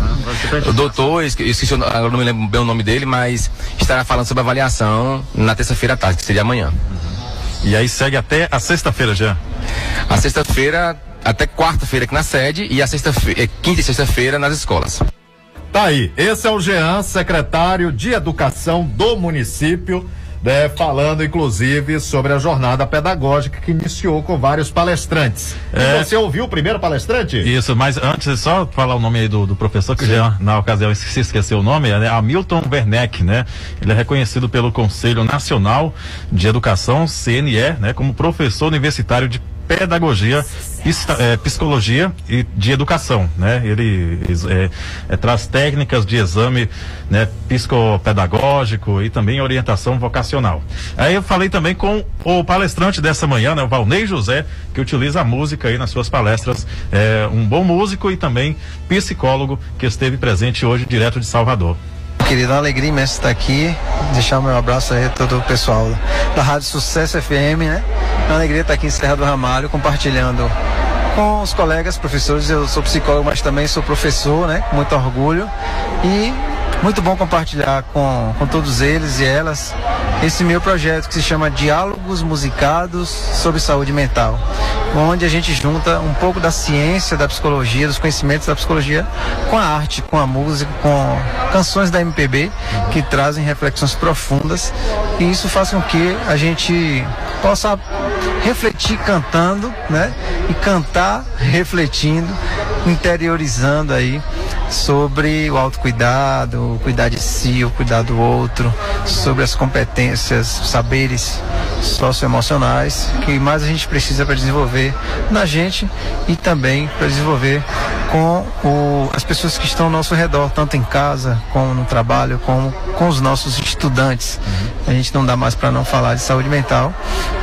O doutor, esqueci, agora não me lembro bem o nome dele, mas estará falando sobre avaliação na terça-feira à tarde, que seria amanhã. E aí segue até a sexta-feira já? A sexta-feira, até quarta-feira aqui na sede e a sexta-feira, é, quinta e sexta-feira nas escolas. Tá aí, esse é o Jean, secretário de Educação do município né, falando inclusive sobre a jornada pedagógica que iniciou com vários palestrantes. É, você ouviu o primeiro palestrante? Isso, mas antes, só falar o nome aí do, do professor, que já na ocasião se esqueceu o nome, é né, Hamilton Werneck, né? Ele é reconhecido pelo Conselho Nacional de Educação, CNE, né, como professor universitário de pedagogia, é, psicologia e de educação, né? Ele é, é, traz técnicas de exame, né, psicopedagógico e também orientação vocacional. Aí eu falei também com o palestrante dessa manhã, né, o Valnei José, que utiliza a música aí nas suas palestras, é um bom músico e também psicólogo que esteve presente hoje direto de Salvador. Querido, uma alegria imensa estar aqui. Deixar meu abraço aí a todo o pessoal da Rádio Sucesso FM, né? É uma alegria estar aqui em Serra do Ramalho, compartilhando com os colegas professores. Eu sou psicólogo, mas também sou professor, né? Com muito orgulho. E muito bom compartilhar com, com todos eles e elas esse meu projeto que se chama Diálogos Musicados sobre Saúde Mental, onde a gente junta um pouco da ciência da psicologia, dos conhecimentos da psicologia, com a arte, com a música, com canções da MPB que trazem reflexões profundas e isso faz com que a gente possa refletir cantando, né? E cantar refletindo, interiorizando aí sobre o autocuidado, o cuidar de si, o cuidar do outro, sobre as competências, saberes socioemocionais que mais a gente precisa para desenvolver na gente e também para desenvolver com o, as pessoas que estão ao nosso redor, tanto em casa, como no trabalho, como com os nossos estudantes. A gente não dá mais para não falar de saúde mental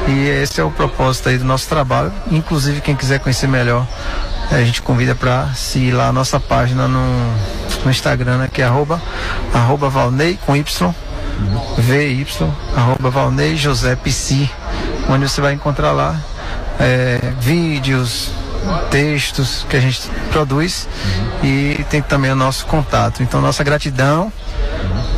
e esse é o propósito aí do nosso trabalho. Inclusive, quem quiser conhecer melhor a gente convida para seguir lá a nossa página no, no Instagram, né, que é arroba, arroba Valnei com Y, VY, arroba Valnei José Psi, onde você vai encontrar lá é, vídeos, textos que a gente produz e tem também o nosso contato. Então, nossa gratidão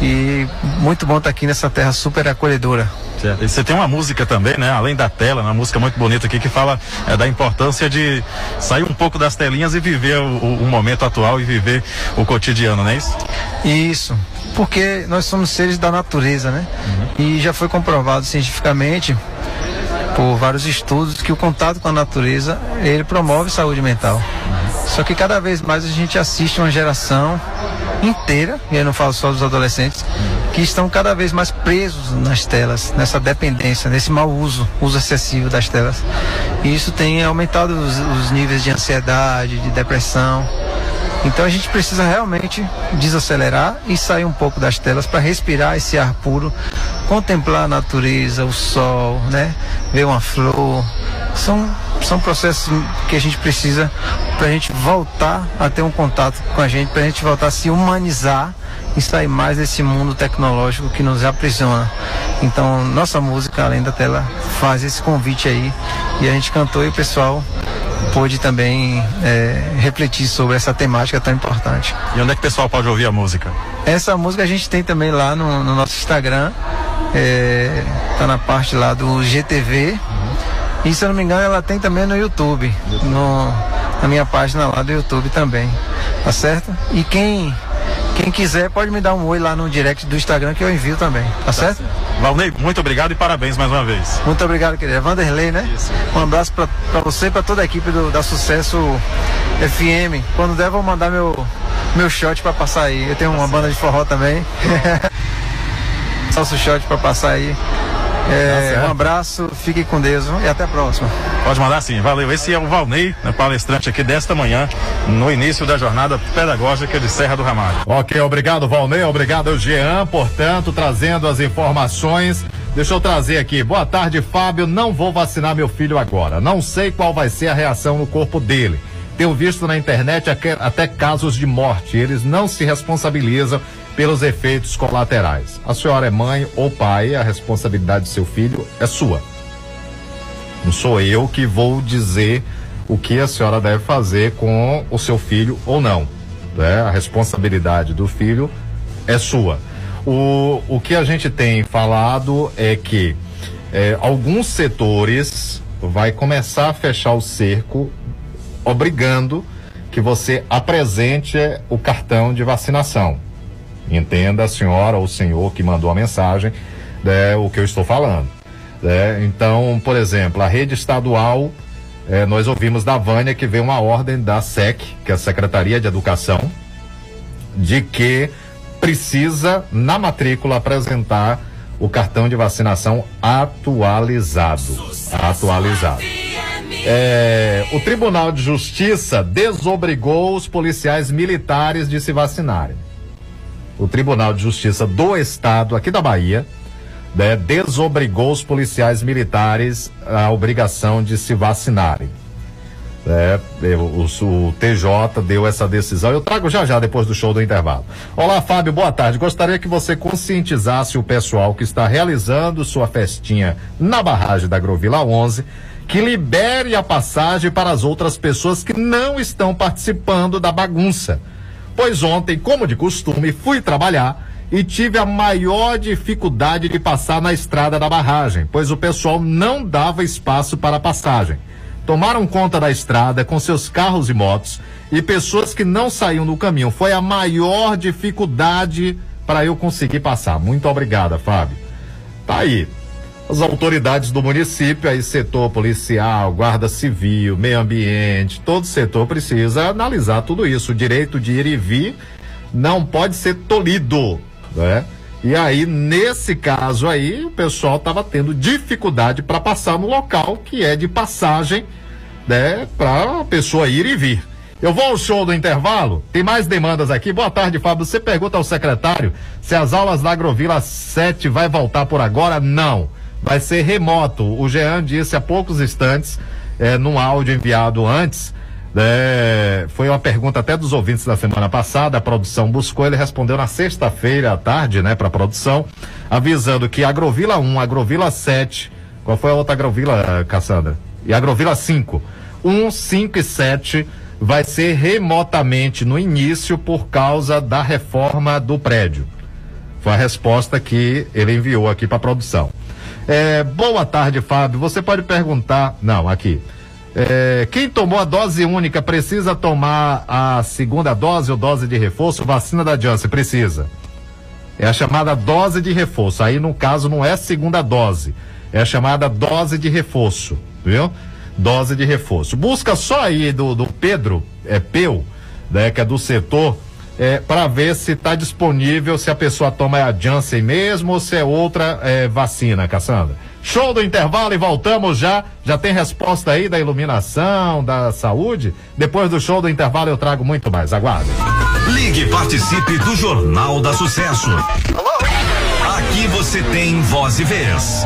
E muito bom estar aqui nessa terra super acolhedora. Certo. E você tem uma música também, né? Além da tela, uma música muito bonita aqui que fala é, da importância de sair um pouco das telinhas e viver o, o- o momento atual e viver o cotidiano, não é isso? Isso, porque nós somos seres da natureza, né? E já foi comprovado cientificamente por vários estudos que o contato com a natureza ele promove saúde mental. Só que cada vez mais a gente assiste uma geração inteira, e eu não falo só dos adolescentes, que estão cada vez mais presos nas telas, nessa dependência, nesse mau uso, uso excessivo das telas. E isso tem aumentado os, os níveis de ansiedade, de depressão. Então a gente precisa realmente desacelerar e sair um pouco das telas para respirar esse ar puro, contemplar a natureza, o sol, né? Ver uma flor. São, são processos que a gente precisa para a gente voltar a ter um contato com a gente, para a gente voltar a se humanizar e sair mais desse mundo tecnológico que nos aprisiona. Então, nossa música, além da tela, faz esse convite aí e a gente cantou e o pessoal pôde também é, refletir sobre essa temática tão importante. E onde é que o pessoal pode ouvir a música? Essa música a gente tem também lá no, no nosso Instagram, é, tá na parte lá do GTV. E se eu não me engano, ela tem também no YouTube, no, na minha página lá do YouTube também, tá certo? E quem quem quiser pode me dar um oi lá no direct do Instagram que eu envio também, tá, certo? Valnei, muito obrigado e parabéns mais uma vez. Muito obrigado, querido. É Vanderlei, né? Um abraço pra, pra você e pra toda a equipe do, da Sucesso FM. Quando der, vou mandar meu, meu shot pra passar aí. Eu tenho uma banda de forró também. Salso shot pra passar aí. É, certo. um abraço, fiquem com Deus e até a próxima. Pode mandar sim, valeu. Esse é o Valnei, né, palestrante aqui desta manhã, no início da jornada pedagógica de Serra do Ramalho. Ok, obrigado Valnei, obrigado Jean, portanto, trazendo as informações. Deixa eu trazer aqui. Boa tarde, Fábio. Não vou vacinar meu filho agora. Não sei qual vai ser a reação no corpo dele. Tenho visto na internet até casos de morte. Eles não se responsabilizam pelos efeitos colaterais. A senhora é mãe ou pai, a responsabilidade do seu filho é sua. Não sou eu que vou dizer o que a senhora deve fazer com o seu filho ou não. Né? A responsabilidade do filho é sua. O, o que a gente tem falado é que eh, alguns setores vai começar a fechar o cerco, obrigando que você apresente o cartão de vacinação. Entenda a senhora ou o senhor que mandou a mensagem né, o que eu estou falando. né? Então, por exemplo, a rede estadual, eh, nós ouvimos da Vânia que veio uma ordem da SEC, que é a Secretaria de Educação, de que precisa, na matrícula, apresentar o cartão de vacinação atualizado. Atualizado. É, o Tribunal de Justiça desobrigou os policiais militares de se vacinarem. O Tribunal de Justiça do Estado, aqui da Bahia, né, desobrigou os policiais militares a obrigação de se vacinarem. É, eu- o, o TJ deu essa decisão. Eu trago já já depois do show do intervalo. Olá, Fábio, boa tarde. Gostaria que você conscientizasse o pessoal que está realizando sua festinha na barragem da Grovila 11 que libere a passagem para as outras pessoas que não estão participando da bagunça. Pois ontem, como de costume, fui trabalhar e tive a maior dificuldade de passar na estrada da barragem, pois o pessoal não dava espaço para passagem. Tomaram conta da estrada com seus carros e motos e pessoas que não saíam do caminho. Foi a maior dificuldade para eu conseguir passar. Muito obrigada, Fábio. Tá aí. As autoridades do município, aí setor policial, guarda civil, meio ambiente, todo setor precisa analisar tudo isso. O direito de ir e vir não pode ser tolhido, né? E aí, nesse caso aí, o pessoal estava tendo dificuldade para passar no local que é de passagem, né? Para a pessoa ir e vir. Eu vou ao show do intervalo, tem mais demandas aqui. Boa tarde, Fábio. Você pergunta ao secretário se as aulas da Agrovila 7 vai voltar por agora? Não. Vai ser remoto. O Jean disse há poucos instantes, eh, num áudio enviado antes, né, foi uma pergunta até dos ouvintes da semana passada, a produção buscou, ele respondeu na sexta-feira à tarde, né, para a produção, avisando que Agrovila 1, Agrovila 7, qual foi a outra Agrovila, Cassandra? E Agrovila 5. 1, 5 e 7 vai ser remotamente no início por causa da reforma do prédio. Foi a resposta que ele enviou aqui para a produção. É, boa tarde, Fábio. Você pode perguntar. Não, aqui. É, quem tomou a dose única precisa tomar a segunda dose ou dose de reforço? Vacina da Janssen precisa. É a chamada dose de reforço. Aí, no caso, não é segunda dose. É a chamada dose de reforço. Viu? Dose de reforço. Busca só aí do, do Pedro é, Peu, né, que é do setor, é, para ver se está disponível, se a pessoa toma a Janssen mesmo ou se é outra é, vacina, Cassandra. Show do intervalo e voltamos já. Já tem resposta aí da iluminação, da saúde? Depois do show do intervalo eu trago muito mais. Aguarde. Ligue e participe do Jornal da Sucesso. Aqui você tem voz e vez.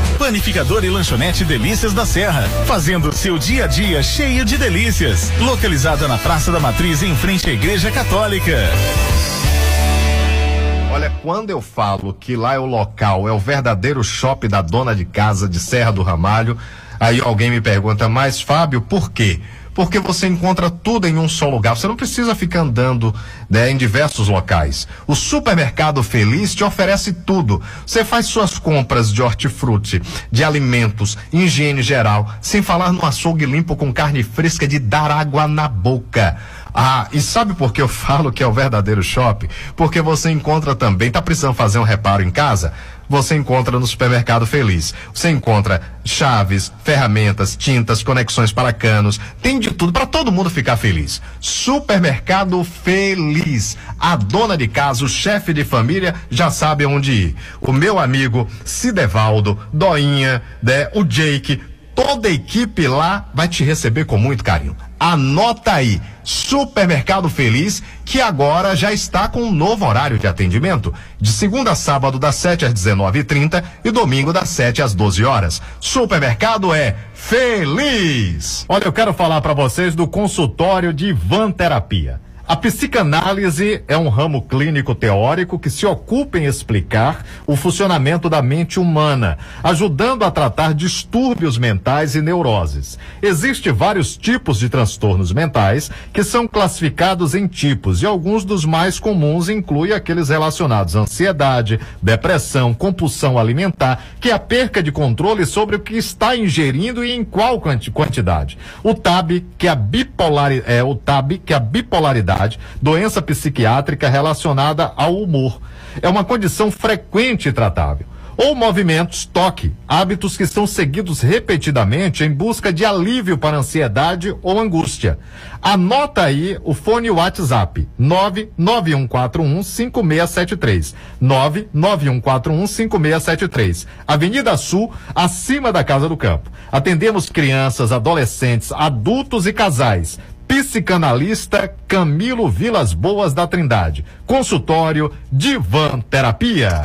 Panificador e lanchonete Delícias da Serra, fazendo seu dia a dia cheio de delícias. Localizada na Praça da Matriz, em frente à Igreja Católica. Olha, quando eu falo que lá é o local, é o verdadeiro shopping da dona de casa de Serra do Ramalho, aí alguém me pergunta, mas Fábio, por quê? Porque você encontra tudo em um só lugar. Você não precisa ficar andando né, em diversos locais. O supermercado Feliz te oferece tudo. Você faz suas compras de hortifruti, de alimentos, higiene geral, sem falar no açougue limpo com carne fresca de dar água na boca. Ah, e sabe por que eu falo que é o verdadeiro shopping? Porque você encontra também, tá precisando fazer um reparo em casa? Você encontra no supermercado Feliz. Você encontra chaves, ferramentas, tintas, conexões para canos, tem de tudo para todo mundo ficar feliz. Supermercado Feliz. A dona de casa, o chefe de família já sabe onde ir. O meu amigo Cidevaldo, Doinha, né, o Jake, toda a equipe lá vai te receber com muito carinho. Anota aí, Supermercado Feliz, que agora já está com um novo horário de atendimento, de segunda a sábado das 7 às 19h30 e, e domingo das 7 às 12 horas. Supermercado é feliz. Olha, eu quero falar para vocês do consultório de Van Terapia. A psicanálise é um ramo clínico teórico que se ocupa em explicar o funcionamento da mente humana, ajudando a tratar distúrbios mentais e neuroses. Existem vários tipos de transtornos mentais que são classificados em tipos e alguns dos mais comuns incluem aqueles relacionados à ansiedade, depressão, compulsão alimentar, que é a perca de controle sobre o que está ingerindo e em qual quantidade. O TAB, que é a é o TAB, que é a bipolaridade doença psiquiátrica relacionada ao humor. É uma condição frequente e tratável. Ou movimentos, toque, hábitos que são seguidos repetidamente em busca de alívio para ansiedade ou angústia. Anota aí o fone WhatsApp 991415673. 991415673. Avenida Sul, acima da Casa do Campo. Atendemos crianças, adolescentes, adultos e casais psicanalista Camilo Vilas Boas da Trindade. Consultório Divan Terapia.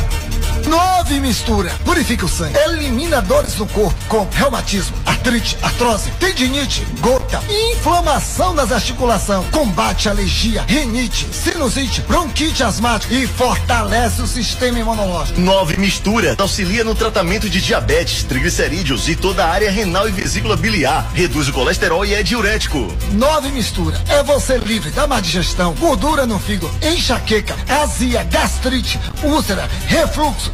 Nove mistura. Purifica o sangue. Elimina dores no corpo com reumatismo, artrite, artrose, tendinite, gota, inflamação das articulações. Combate alergia, rinite, sinusite, bronquite asmática e fortalece o sistema imunológico. Nove mistura. Auxilia no tratamento de diabetes, triglicerídeos e toda a área renal e vesícula biliar. Reduz o colesterol e é diurético. Nove mistura. É você livre da má digestão, gordura no fígado, enxaqueca, azia, gastrite, úlcera, refluxo,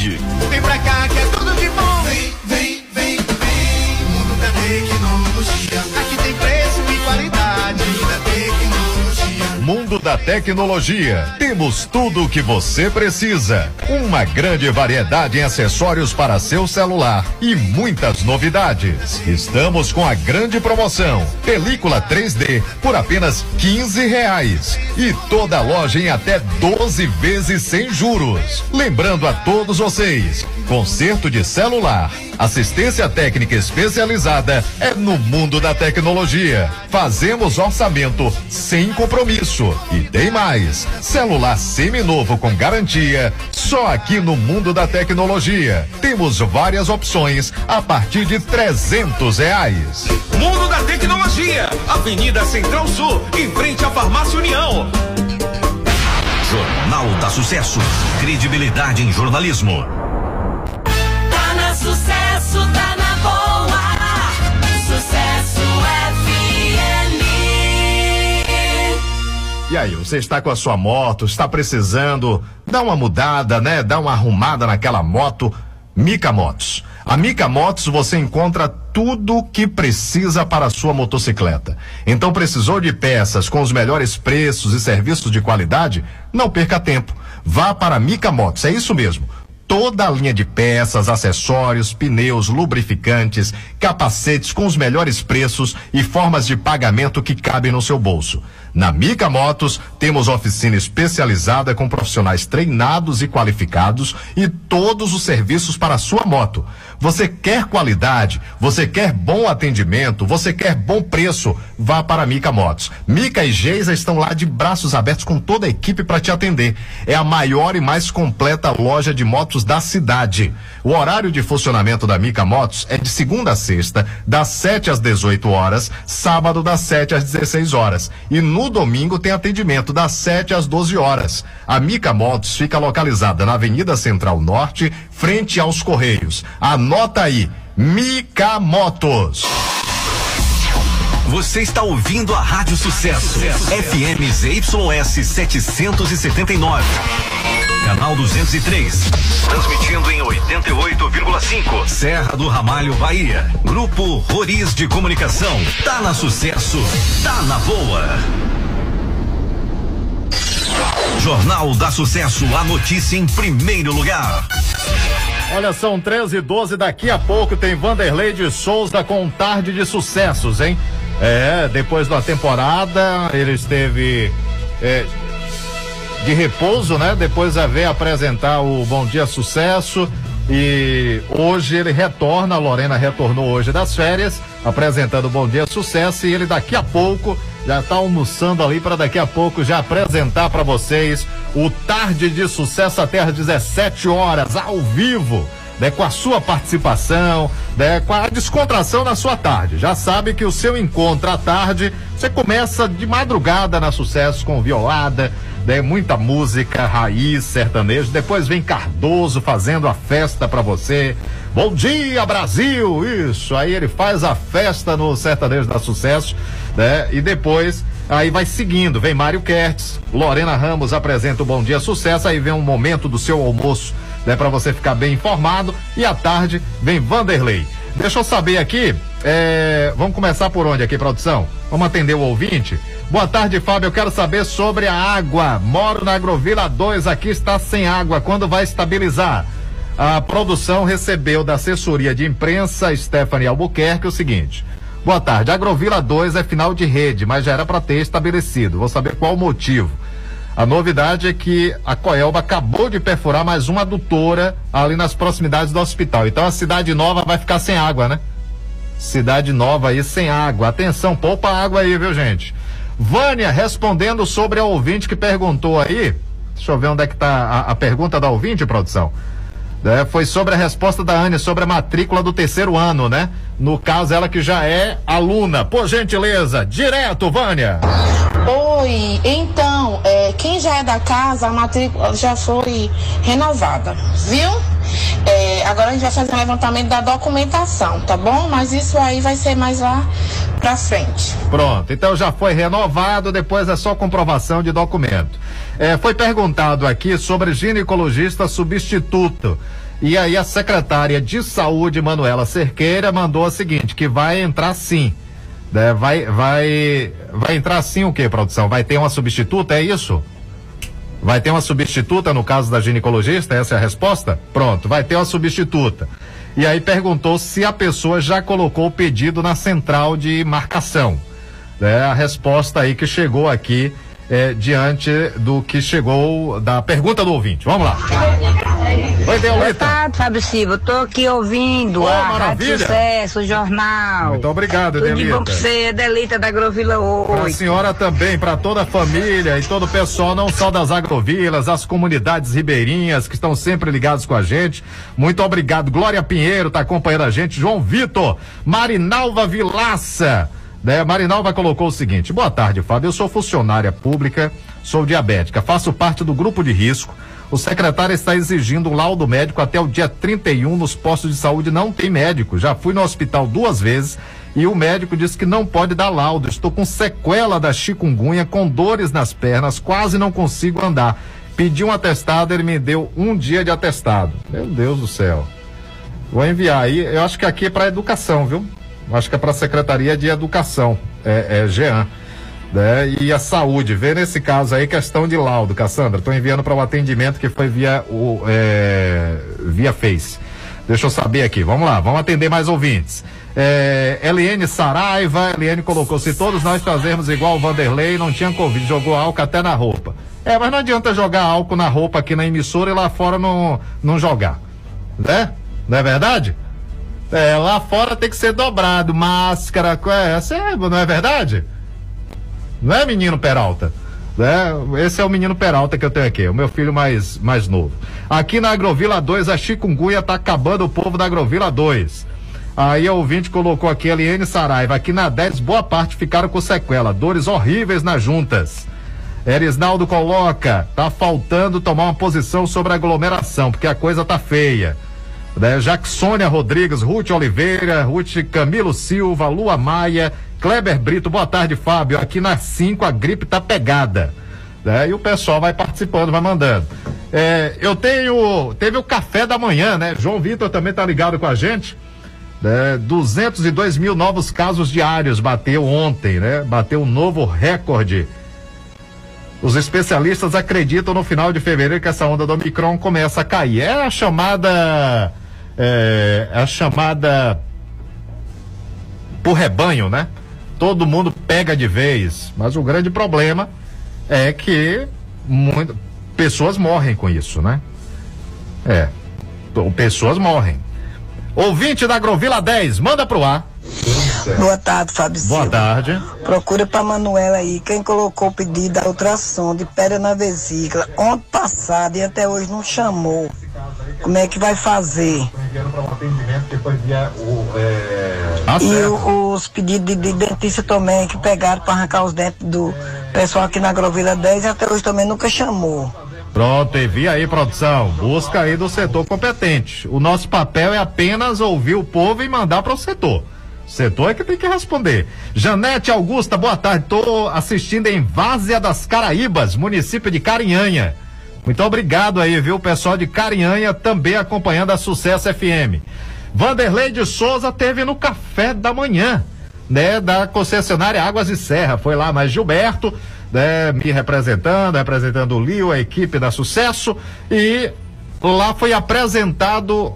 Vem pra cá que é tudo de bom. Vem, vem, vem, vem. Mundo da tecnologia. Aqui tem preço e qualidade. Da tecnologia. Mundo da Tecnologia. Temos tudo o que você precisa. Uma grande variedade em acessórios para seu celular e muitas novidades. Estamos com a grande promoção: película 3D por apenas 15 reais e toda loja em até 12 vezes sem juros. Lembrando a todos vocês, conserto de celular, assistência técnica especializada é no mundo da tecnologia. Fazemos orçamento sem compromisso e tem mais, celular seminovo com garantia, só aqui no mundo da tecnologia. Temos várias opções a partir de 300 reais. Mundo da Tecnologia, Avenida Central Sul, em frente à Farmácia União. Jornal da Sucesso. Credibilidade em jornalismo. Tá na sucesso, tá E aí, você está com a sua moto, está precisando dar uma mudada, né? Dar uma arrumada naquela moto. Mica Motos. A Mica Motos você encontra tudo o que precisa para a sua motocicleta. Então precisou de peças com os melhores preços e serviços de qualidade? Não perca tempo. Vá para a Mica Motos, é isso mesmo. Toda a linha de peças, acessórios, pneus, lubrificantes, capacetes com os melhores preços e formas de pagamento que cabem no seu bolso. Na Mica Motos, temos oficina especializada com profissionais treinados e qualificados e todos os serviços para a sua moto. Você quer qualidade, você quer bom atendimento, você quer bom preço, vá para Mica Motos. Mica e Geisa estão lá de braços abertos com toda a equipe para te atender. É a maior e mais completa loja de motos da cidade. O horário de funcionamento da Mica Motos é de segunda a sexta, das 7 às 18 horas, sábado das 7 às 16 horas. E no domingo tem atendimento das 7 às 12 horas. A Mica Motos fica localizada na Avenida Central Norte, frente aos Correios. Anota aí, Mica Motos. Você está ouvindo a Rádio Sucesso. FM ZYS 779. Canal 203. Transmitindo em 88,5. Serra do Ramalho, Bahia. Grupo Roriz de Comunicação. Tá na Sucesso. Tá na boa. Jornal da Sucesso. A notícia em primeiro lugar. Olha, são 13 e 12. Daqui a pouco tem Vanderlei de Souza com tarde de sucessos, hein? É, depois da temporada, ele esteve é, de repouso, né? Depois a ver apresentar o Bom Dia Sucesso. E hoje ele retorna, a Lorena retornou hoje das férias, apresentando Bom Dia Sucesso. E ele daqui a pouco já está almoçando ali para daqui a pouco já apresentar para vocês o Tarde de Sucesso até às 17 horas, ao vivo. Né, com a sua participação, né, com a descontração na sua tarde. Já sabe que o seu encontro à tarde, você começa de madrugada na sucesso com violada, né, muita música raiz, sertanejo. Depois vem Cardoso fazendo a festa para você. Bom dia, Brasil! Isso, aí ele faz a festa no sertanejo da sucesso, né? E depois Aí vai seguindo, vem Mário Kertz, Lorena Ramos apresenta o Bom Dia Sucesso, aí vem um momento do seu almoço, né, para você ficar bem informado, e à tarde vem Vanderlei. Deixa eu saber aqui, é, vamos começar por onde aqui, produção? Vamos atender o ouvinte? Boa tarde, Fábio, eu quero saber sobre a água. Moro na Agrovila 2, aqui está sem água, quando vai estabilizar? A produção recebeu da assessoria de imprensa Stephanie Albuquerque o seguinte: Boa tarde. Agrovila 2 é final de rede, mas já era para ter estabelecido. Vou saber qual o motivo. A novidade é que a Coelba acabou de perfurar mais uma adutora ali nas proximidades do hospital. Então a cidade nova vai ficar sem água, né? Cidade nova aí sem água. Atenção, poupa água aí, viu, gente? Vânia, respondendo sobre a ouvinte que perguntou aí. Deixa eu ver onde é que tá a, a pergunta da ouvinte, produção. É, foi sobre a resposta da Ania sobre a matrícula do terceiro ano, né? No caso, ela que já é aluna. Por gentileza, direto, Vânia. Oi, então, é, quem já é da casa, a matrícula já foi renovada, viu? É, agora a gente vai fazer um levantamento da documentação, tá bom? Mas isso aí vai ser mais lá pra frente. Pronto, então já foi renovado, depois é só comprovação de documento. É, foi perguntado aqui sobre ginecologista substituto. E aí a secretária de saúde, Manuela Cerqueira, mandou a seguinte, que vai entrar sim. Né, vai, vai, vai entrar assim o que, produção? Vai ter uma substituta, é isso? Vai ter uma substituta no caso da ginecologista? Essa é a resposta? Pronto, vai ter uma substituta. E aí perguntou se a pessoa já colocou o pedido na central de marcação. É a resposta aí que chegou aqui é, diante do que chegou da pergunta do ouvinte. Vamos lá. Oi, Boa Deolita. tarde, Fábio Silva. Eu tô aqui ouvindo Oh, a Rádio maravilha. Sucesso, o jornal. Muito obrigado, Tudo de Delita. bom pra você, Delita da Grovila Para a 8. senhora também, para toda a família e todo o pessoal, não só das agrovilas, as comunidades ribeirinhas que estão sempre ligados com a gente. Muito obrigado. Glória Pinheiro está acompanhando a gente. João Vitor, Marinalva Vilaça. Né? Marinalva colocou o seguinte: boa tarde, Fábio. Eu sou funcionária pública, sou diabética, faço parte do grupo de risco. O secretário está exigindo um laudo médico até o dia 31 nos postos de saúde. Não tem médico. Já fui no hospital duas vezes e o médico disse que não pode dar laudo. Estou com sequela da chikungunya, com dores nas pernas, quase não consigo andar. Pedi um atestado, ele me deu um dia de atestado. Meu Deus do céu. Vou enviar aí. Eu acho que aqui é para educação, viu? Acho que é para a Secretaria de Educação, é, é Jean. Né? E a saúde, vê nesse caso aí questão de laudo, Cassandra. Estou enviando para o atendimento que foi via o é, via Face. Deixa eu saber aqui. Vamos lá, vamos atender mais ouvintes. É, Eliane Saraiva, Eliane colocou: se todos nós fazermos igual o Vanderlei, não tinha Covid, jogou álcool até na roupa. É, mas não adianta jogar álcool na roupa aqui na emissora e lá fora não, não jogar. Né? Não é verdade? É, lá fora tem que ser dobrado, máscara, é, essa é, não é verdade? Não é menino Peralta? Né? Esse é o menino Peralta que eu tenho aqui, o meu filho mais, mais novo. Aqui na Agrovila 2, a chikungunya tá acabando o povo da Agrovila 2. Aí a ouvinte colocou aqui, Eliane Saraiva, aqui na 10, boa parte ficaram com sequela, dores horríveis nas juntas. Erisnaldo coloca, tá faltando tomar uma posição sobre a aglomeração, porque a coisa tá feia. Né? Rodrigues, Ruth Oliveira, Ruth Camilo Silva, Lua Maia, Kleber Brito, boa tarde, Fábio. Aqui na 5 a gripe tá pegada. Né? E o pessoal vai participando, vai mandando. É, eu tenho. Teve o café da manhã, né? João Vitor também tá ligado com a gente. Né? 202 mil novos casos diários bateu ontem, né? Bateu um novo recorde. Os especialistas acreditam no final de fevereiro que essa onda do Omicron começa a cair. É a chamada. É, a chamada. Por rebanho, né? Todo mundo pega de vez. Mas o grande problema é que muito, pessoas morrem com isso, né? É. Pessoas morrem. Ouvinte da Agrovila 10, manda pro ar. Boa tarde, Fábio Boa Silva. tarde. Procura pra Manuela aí, quem colocou o pedido da ultrassom de pedra na vesícula ontem passado e até hoje não chamou. Como é que vai fazer? e o- os pedidos de, de dentista também que pegaram pra arrancar os dentes do pessoal aqui na Agrovila 10 e até hoje também nunca chamou. Pronto, envia aí, produção. Busca aí do setor competente. O nosso papel é apenas ouvir o povo e mandar para o setor. O setor é que tem que responder. Janete Augusta, boa tarde. Tô assistindo em Várzea das Caraíbas, município de Carinhanha. Muito obrigado aí, viu? O pessoal de Carinhanha também acompanhando a Sucesso FM. Vanderlei de Souza teve no café da manhã, né? Da concessionária Águas de Serra. Foi lá, mas Gilberto, né? Me representando, representando o Lio, a equipe da Sucesso. E lá foi apresentado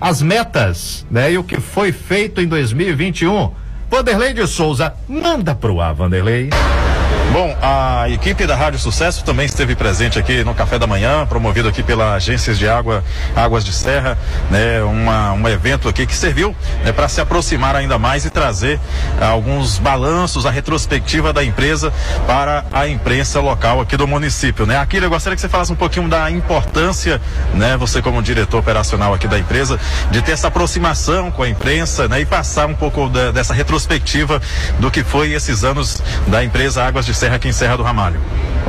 as metas, né? E o que foi feito em 2021. Vanderlei de Souza, manda pro ar, Vanderlei. Bom, a equipe da Rádio Sucesso também esteve presente aqui no café da manhã, promovido aqui pela Agências de Água, Águas de Serra, né? Uma, um evento aqui que serviu né, para se aproximar ainda mais e trazer alguns balanços, a retrospectiva da empresa para a imprensa local aqui do município, né? Aqui eu gostaria que você falasse um pouquinho da importância, né? Você como diretor operacional aqui da empresa, de ter essa aproximação com a imprensa, né? E passar um pouco da- dessa retrospectiva do que foi esses anos da empresa Águas de Serra aqui em Serra do Ramalho.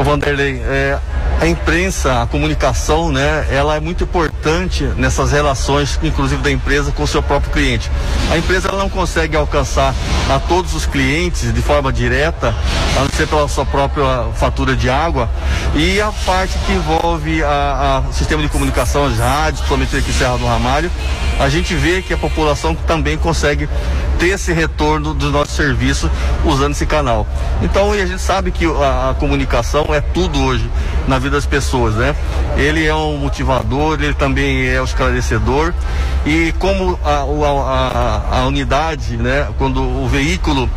Vanderlei, é, a imprensa, a comunicação, né, ela é muito importante nessas relações, inclusive da empresa com o seu próprio cliente. A empresa ela não consegue alcançar a todos os clientes de forma direta, a não ser pela sua própria fatura de água, e a parte que envolve a, sistema de comunicação, as rádios, principalmente aqui em Serra do Ramalho, a gente vê que a população também consegue ter esse retorno dos nossos serviço usando esse canal. Então, e a gente sabe que a, a comunicação é tudo hoje na vida das pessoas, né? Ele é um motivador, ele também é um esclarecedor e como a, a, a, a unidade, né? Quando o veículo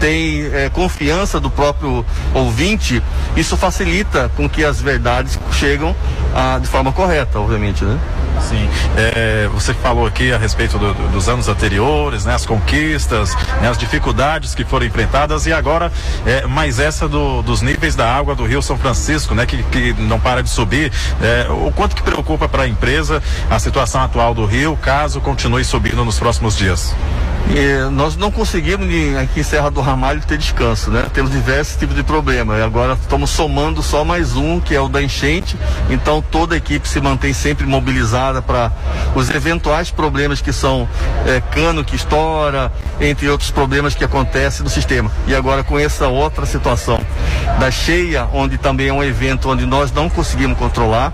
tem é, confiança do próprio ouvinte, isso facilita com que as verdades chegam ah, de forma correta, obviamente, né? Sim. É, você falou aqui a respeito do- do- dos anos anteriores, né, as conquistas, né, as dificuldades que foram enfrentadas e agora é, mais essa do- dos níveis da água do Rio São Francisco, né, que, que não para de subir. É, o quanto que preocupa para a empresa a situação atual do Rio, caso continue subindo nos próximos dias? E nós não conseguimos aqui em Serra do Ramalho ter descanso, né? Temos diversos tipos de problema. Agora estamos somando só mais um, que é o da enchente. Então toda a equipe se mantém sempre mobilizada para os eventuais problemas que são eh, cano que estoura, entre outros problemas que acontecem no sistema. E agora com essa outra situação da cheia, onde também é um evento onde nós não conseguimos controlar,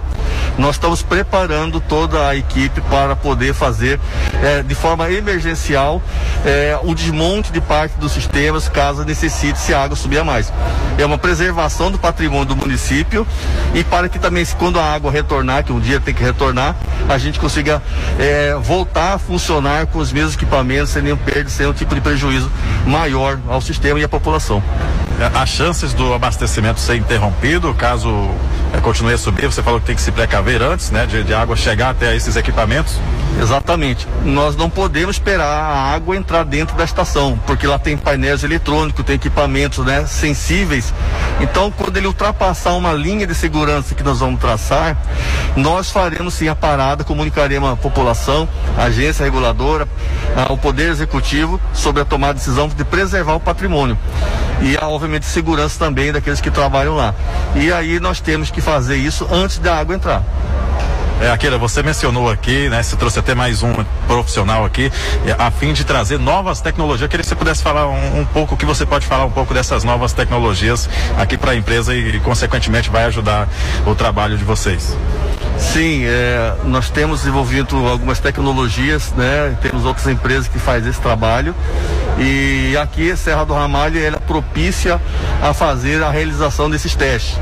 nós estamos preparando toda a equipe para poder fazer eh, de forma emergencial eh, o desmonte de parte dos sistemas caso necessite se a água subir a mais. É uma preservação do patrimônio do município e para que também quando a água retornar, que um dia tem que retornar, a gente consiga eh, voltar a funcionar com os mesmos equipamentos sem nenhum perda, sem nenhum tipo de prejuízo maior ao sistema e à população. É, As chances do abastecimento ser interrompido, caso é, continue a subir, você falou que tem que se precaver antes, né, de, de água chegar até esses equipamentos? Exatamente. Nós não podemos esperar a água entrar dentro da estação, porque lá tem painéis eletrônicos, tem equipamentos né, sensíveis. Então, quando ele ultrapassar uma linha de segurança que nós vamos traçar, nós faremos sim a parada, comunicaremos à população, à agência reguladora, ao Poder Executivo sobre a tomada de decisão de preservar o patrimônio. E, obviamente, segurança também daqueles que trabalham lá. E aí nós temos que fazer isso antes da água entrar. É, Akira, você mencionou aqui, né? Você trouxe até mais um profissional aqui, é, a fim de trazer novas tecnologias. Eu queria que você pudesse falar um, um pouco, que você pode falar um pouco dessas novas tecnologias aqui para a empresa e, consequentemente, vai ajudar o trabalho de vocês. Sim, é, nós temos desenvolvido algumas tecnologias, né? Temos outras empresas que fazem esse trabalho. E aqui, Serra do Ramalho, ela é propícia a fazer a realização desses testes.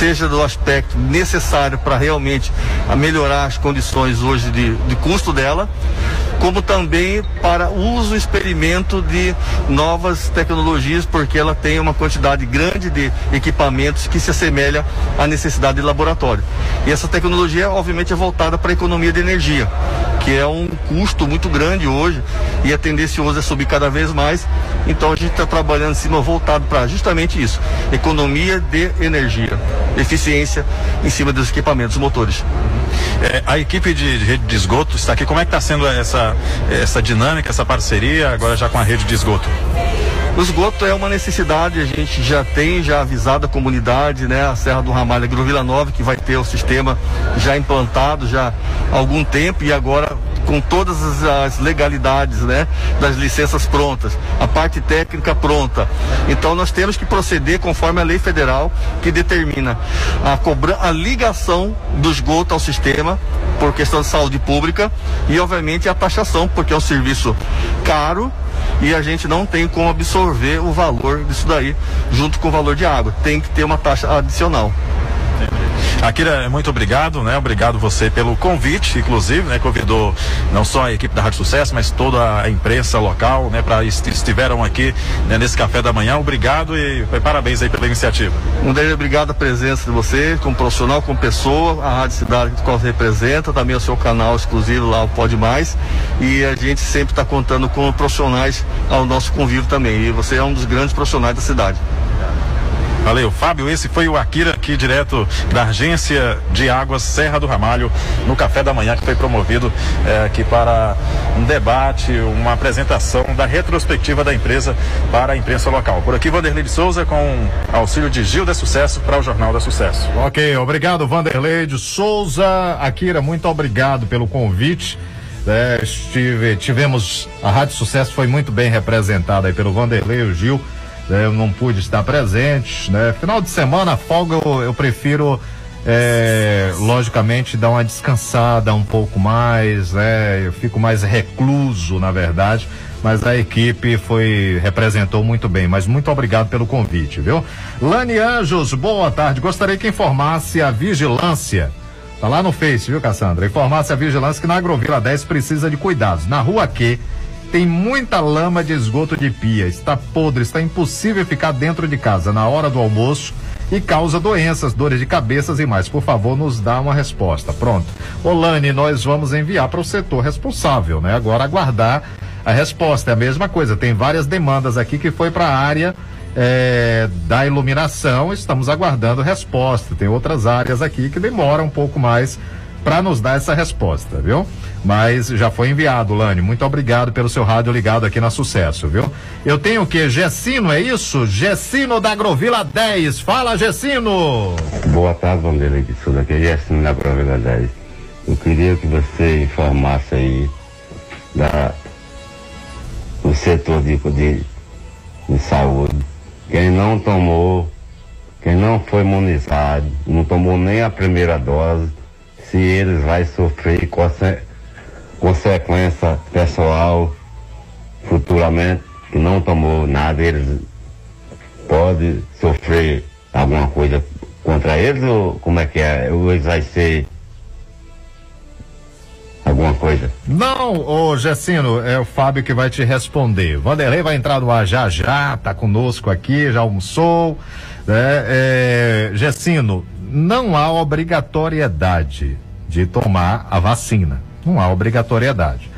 Seja do aspecto necessário para realmente a melhorar as condições hoje de, de custo dela, como também para uso experimento de novas tecnologias, porque ela tem uma quantidade grande de equipamentos que se assemelha à necessidade de laboratório. E essa tecnologia, obviamente, é voltada para a economia de energia, que é um custo muito grande hoje e é tendencioso a subir cada vez mais. Então a gente está trabalhando em cima voltado para justamente isso: economia de energia, eficiência em cima dos equipamentos motores. É, a equipe de de rede de esgoto está aqui. Como é que está sendo essa, essa dinâmica, essa parceria, agora já com a rede de esgoto? O esgoto é uma necessidade, a gente já tem já avisado a comunidade, né? A Serra do Ramalho, Agro Vila Nova, que vai ter o sistema já implantado já há algum tempo e agora com todas as, legalidades, né? Das licenças prontas, a parte técnica pronta. Então nós temos que proceder conforme a lei federal que determina a cobra a ligação do esgoto ao sistema por questão de saúde pública e obviamente a taxação, porque é um serviço caro e a gente não tem como absorver o valor disso daí junto com o valor de água. Tem que ter uma taxa adicional. Akira, muito obrigado, né? Obrigado você pelo convite, inclusive, né? Convidou não só a equipe da Rádio Sucesso, mas toda a imprensa local, né? Para estiveram aqui né, nesse café da manhã. Obrigado e, parabéns aí pela iniciativa. Um deles, obrigado a presença de você, como profissional, como pessoa, a Rádio Cidade que você representa, também o seu canal exclusivo lá, o Pode Mais. E a gente sempre está contando com profissionais ao nosso convívio também. E você é um dos grandes profissionais da cidade. Valeu, Fábio. Esse foi o Akira aqui direto da Agência de Águas Serra do Ramalho, no café da manhã que foi promovido eh, aqui para um debate, uma apresentação da retrospectiva da empresa para a imprensa local. Por aqui, Vanderlei de Souza com auxílio de Gil da Sucesso para o Jornal da Sucesso. Ok, obrigado, Vanderlei de Souza. Akira, muito obrigado pelo convite. É, estive- tivemos. A Rádio Sucesso foi muito bem representada aí pelo Vanderlei e o Gil. É, eu não pude estar presente, né? Final de semana, folga, eu, eu prefiro é, logicamente dá uma descansada um pouco mais, né? Eu fico mais recluso, na verdade, mas a equipe foi representou muito bem. Mas muito obrigado pelo convite, viu? Lani Anjos, boa tarde. Gostaria que informasse a vigilância. Tá lá no Face, viu, Cassandra? Informasse a vigilância que na Agrovila 10 precisa de cuidados. Na rua Q tem muita lama de esgoto de pia, está podre, está impossível ficar dentro de casa na hora do almoço e causa doenças, dores de cabeças e mais. Por favor, nos dá uma resposta. Pronto. Olane, nós vamos enviar para o setor responsável, né? Agora aguardar a resposta. É a mesma coisa. Tem várias demandas aqui que foi para a área é, da iluminação. Estamos aguardando resposta. Tem outras áreas aqui que demoram um pouco mais para nos dar essa resposta, viu? Mas já foi enviado, Lani. Muito obrigado pelo seu rádio ligado aqui na Sucesso, viu? Eu tenho o que? Gessino, é isso? Gessino da Agrovila 10. Fala, Gessino! Boa tarde, Vanderlei de Souza, aqui é Gessino da Agrovila 10. Eu queria que você informasse aí da, do setor de, de, de saúde. Quem não tomou, quem não foi imunizado, não tomou nem a primeira dose, se eles vai sofrer conse consequência pessoal futuramente que não tomou nada, eles podem sofrer alguma coisa contra eles ou como é que é? Ou eles vai ser alguma coisa? Não, ô Gessino, é o Fábio que vai te responder. Vanderlei vai entrar no ar já já, tá conosco aqui, já almoçou. Né? É, Gessino, não há obrigatoriedade de tomar a vacina. Não há obrigatoriedade.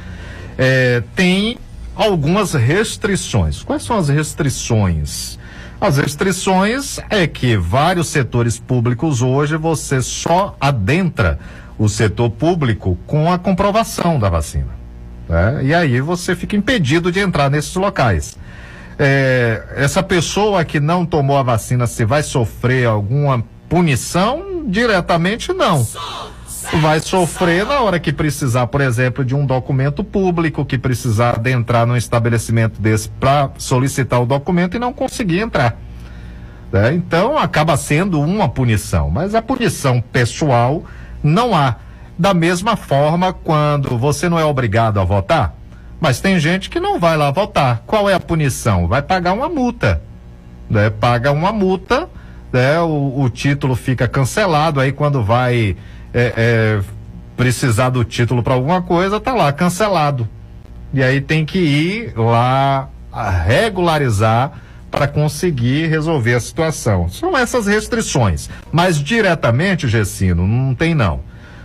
É, tem algumas restrições. Quais são as restrições? As restrições é que vários setores públicos hoje você só adentra o setor público com a comprovação da vacina. Né? E aí você fica impedido de entrar nesses locais. É, essa pessoa que não tomou a vacina, se vai sofrer alguma punição? Diretamente não. Vai sofrer na hora que precisar, por exemplo, de um documento público, que precisar adentrar num estabelecimento desse para solicitar o documento e não conseguir entrar. Né? Então acaba sendo uma punição, mas a punição pessoal não há. Da mesma forma, quando você não é obrigado a votar, mas tem gente que não vai lá votar. Qual é a punição? Vai pagar uma multa. Né? Paga uma multa, né? o, o título fica cancelado, aí quando vai é, é, precisar do título para alguma coisa, tá lá, cancelado. E aí tem que ir lá regularizar para conseguir resolver a situação. São essas restrições. Mas diretamente, Gessino, não tem não.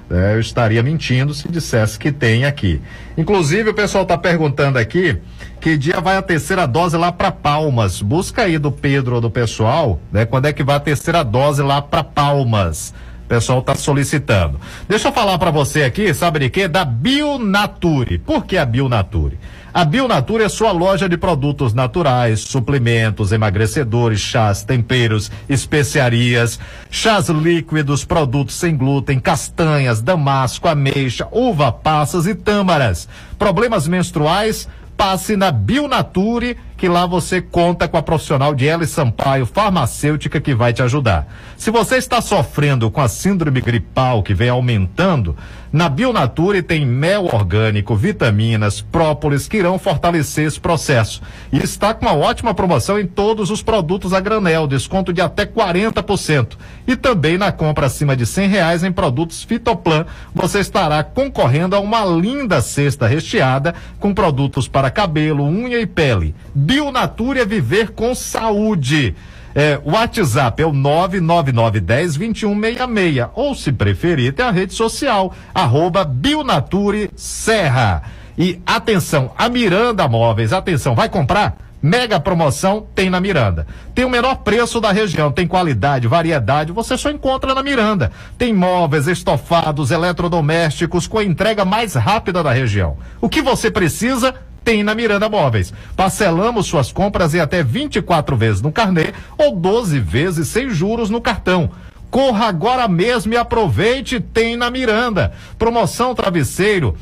É, eu estaria mentindo se dissesse que tem aqui. Inclusive, o pessoal está perguntando aqui que dia vai a terceira dose lá para Palmas. Busca aí do Pedro ou do pessoal, né? Quando é que vai a terceira dose lá para Palmas? O pessoal está solicitando. Deixa eu falar para você aqui, sabe de quê? Da Bionature. Por que a Bionature? A Bionature é sua loja de produtos naturais, suplementos, emagrecedores, chás, temperos, especiarias, chás líquidos, produtos sem glúten, castanhas, damasco, ameixa, uva passas e tâmaras. Problemas menstruais? Passe na Bionature que lá você conta com a profissional de L Sampaio, farmacêutica, que vai te ajudar. Se você está sofrendo com a síndrome gripal que vem aumentando, na Bionature tem mel orgânico, vitaminas, própolis que irão fortalecer esse processo. E está com uma ótima promoção em todos os produtos a granel, desconto de até 40%. E também na compra acima de cem reais em produtos Fitoplan, você estará concorrendo a uma linda cesta recheada com produtos para cabelo, unha e pele. Bionature é viver com saúde. É, o WhatsApp é o 999102166. Ou, se preferir, tem a rede social, arroba Bionature Serra. E atenção, a Miranda Móveis, atenção, vai comprar? Mega promoção tem na Miranda. Tem o menor preço da região, tem qualidade, variedade, você só encontra na Miranda. Tem móveis, estofados, eletrodomésticos com a entrega mais rápida da região. O que você precisa? Tem na Miranda Móveis. Parcelamos suas compras em até 24 vezes no carnê ou 12 vezes sem juros no cartão. Corra agora mesmo e aproveite, tem na Miranda. Promoção travesseiro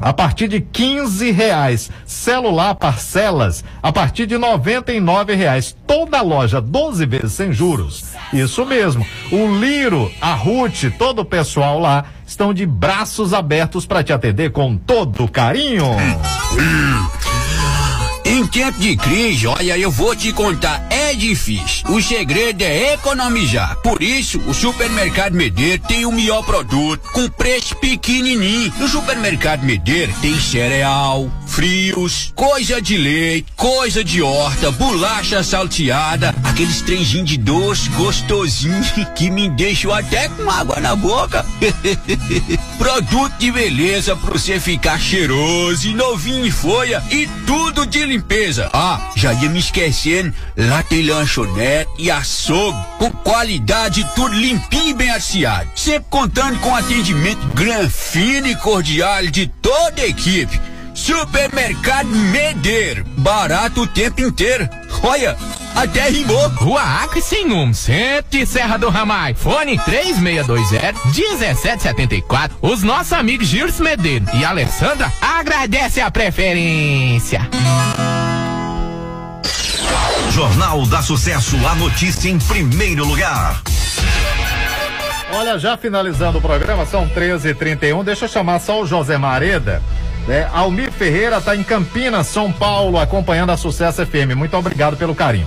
a partir de 15 reais. Celular parcelas a partir de 99 reais. Toda loja 12 vezes sem juros. Isso mesmo. O Liro, a Ruth, todo o pessoal lá estão de braços abertos para te atender com todo carinho. Em tempo de crise, olha, eu vou te contar, é difícil. O segredo é economizar. Por isso, o Supermercado Medeiro tem o melhor produto, com preço pequenininho. No Supermercado Medeiro tem cereal, frios, coisa de leite, coisa de horta, bolacha salteada, aqueles trenzinhos de doce gostosinho que me deixam até com água na boca. Produto de beleza pra você ficar cheiroso e novinho em folha e tudo de limpeza. Ah, já ia me esquecendo, lá tem lanchonete e açougue com qualidade tudo limpinho e bem aciado. Sempre contando com atendimento gran, fino e cordial de toda a equipe. Supermercado Medeiro, barato o tempo inteiro. Olha, até rimou. Rua Acre sem centro de Serra do Ramai. Fone 3620-1774. Os nossos amigos Gilson Medeiro e Alessandra agradecem a preferência. Jornal da Sucesso, a notícia em primeiro lugar. Olha, já finalizando o programa, são 13h31. Deixa eu chamar só o José Mareda. Né? Almir Ferreira está em Campinas, São Paulo, acompanhando a Sucesso FM. Muito obrigado pelo carinho.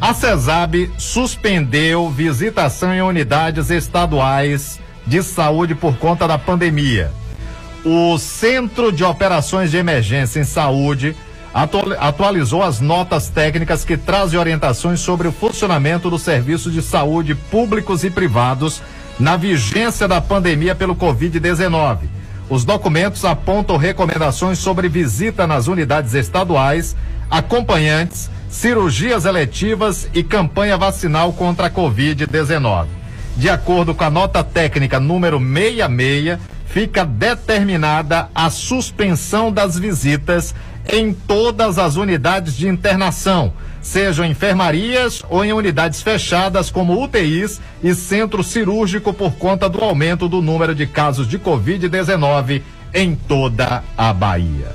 A CESAB suspendeu visitação em unidades estaduais de saúde por conta da pandemia. O Centro de Operações de Emergência em Saúde atualizou as notas técnicas que trazem orientações sobre o funcionamento dos serviços de saúde públicos e privados na vigência da pandemia pelo Covid-19. Os documentos apontam recomendações sobre visita nas unidades estaduais, acompanhantes, cirurgias eletivas e campanha vacinal contra a Covid-19. De acordo com a nota técnica número 66, fica determinada a suspensão das visitas em todas as unidades de internação, sejam enfermarias ou em unidades fechadas como UTIs e centro cirúrgico por conta do aumento do número de casos de Covid-19 em toda a Bahia.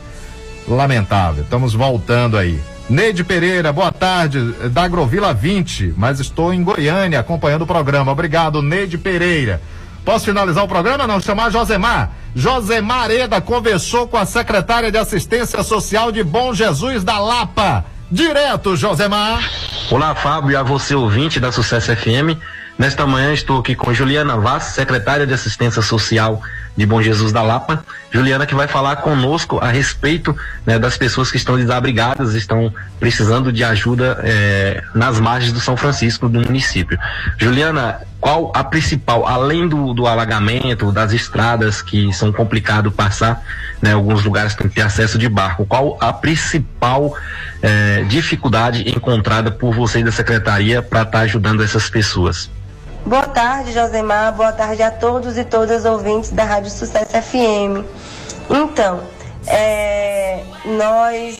Lamentável, estamos voltando aí. Neide Pereira, boa tarde, da Agrovila 20, mas estou em Goiânia acompanhando o programa. Obrigado, Neide Pereira. Posso finalizar o programa? Não, chamar Josemar. Josemar Eda conversou com a secretária de Assistência Social de Bom Jesus da Lapa. Direto, Josemar. Olá, Fábio, e a você, ouvinte da Sucesso FM. Nesta manhã estou aqui com Juliana Vaz, secretária de Assistência Social de Bom Jesus da Lapa. Juliana que vai falar conosco a respeito né, das pessoas que estão desabrigadas, estão precisando de ajuda eh, nas margens do São Francisco do município. Juliana, qual a principal, além do, do alagamento, das estradas que são complicado passar, né, alguns lugares tem que ter acesso de barco, qual a principal eh, dificuldade encontrada por vocês da secretaria para estar ajudando essas pessoas? Boa tarde, Josemar. Boa tarde a todos e todas ouvintes da Rádio Sucesso FM. Então, é, nós.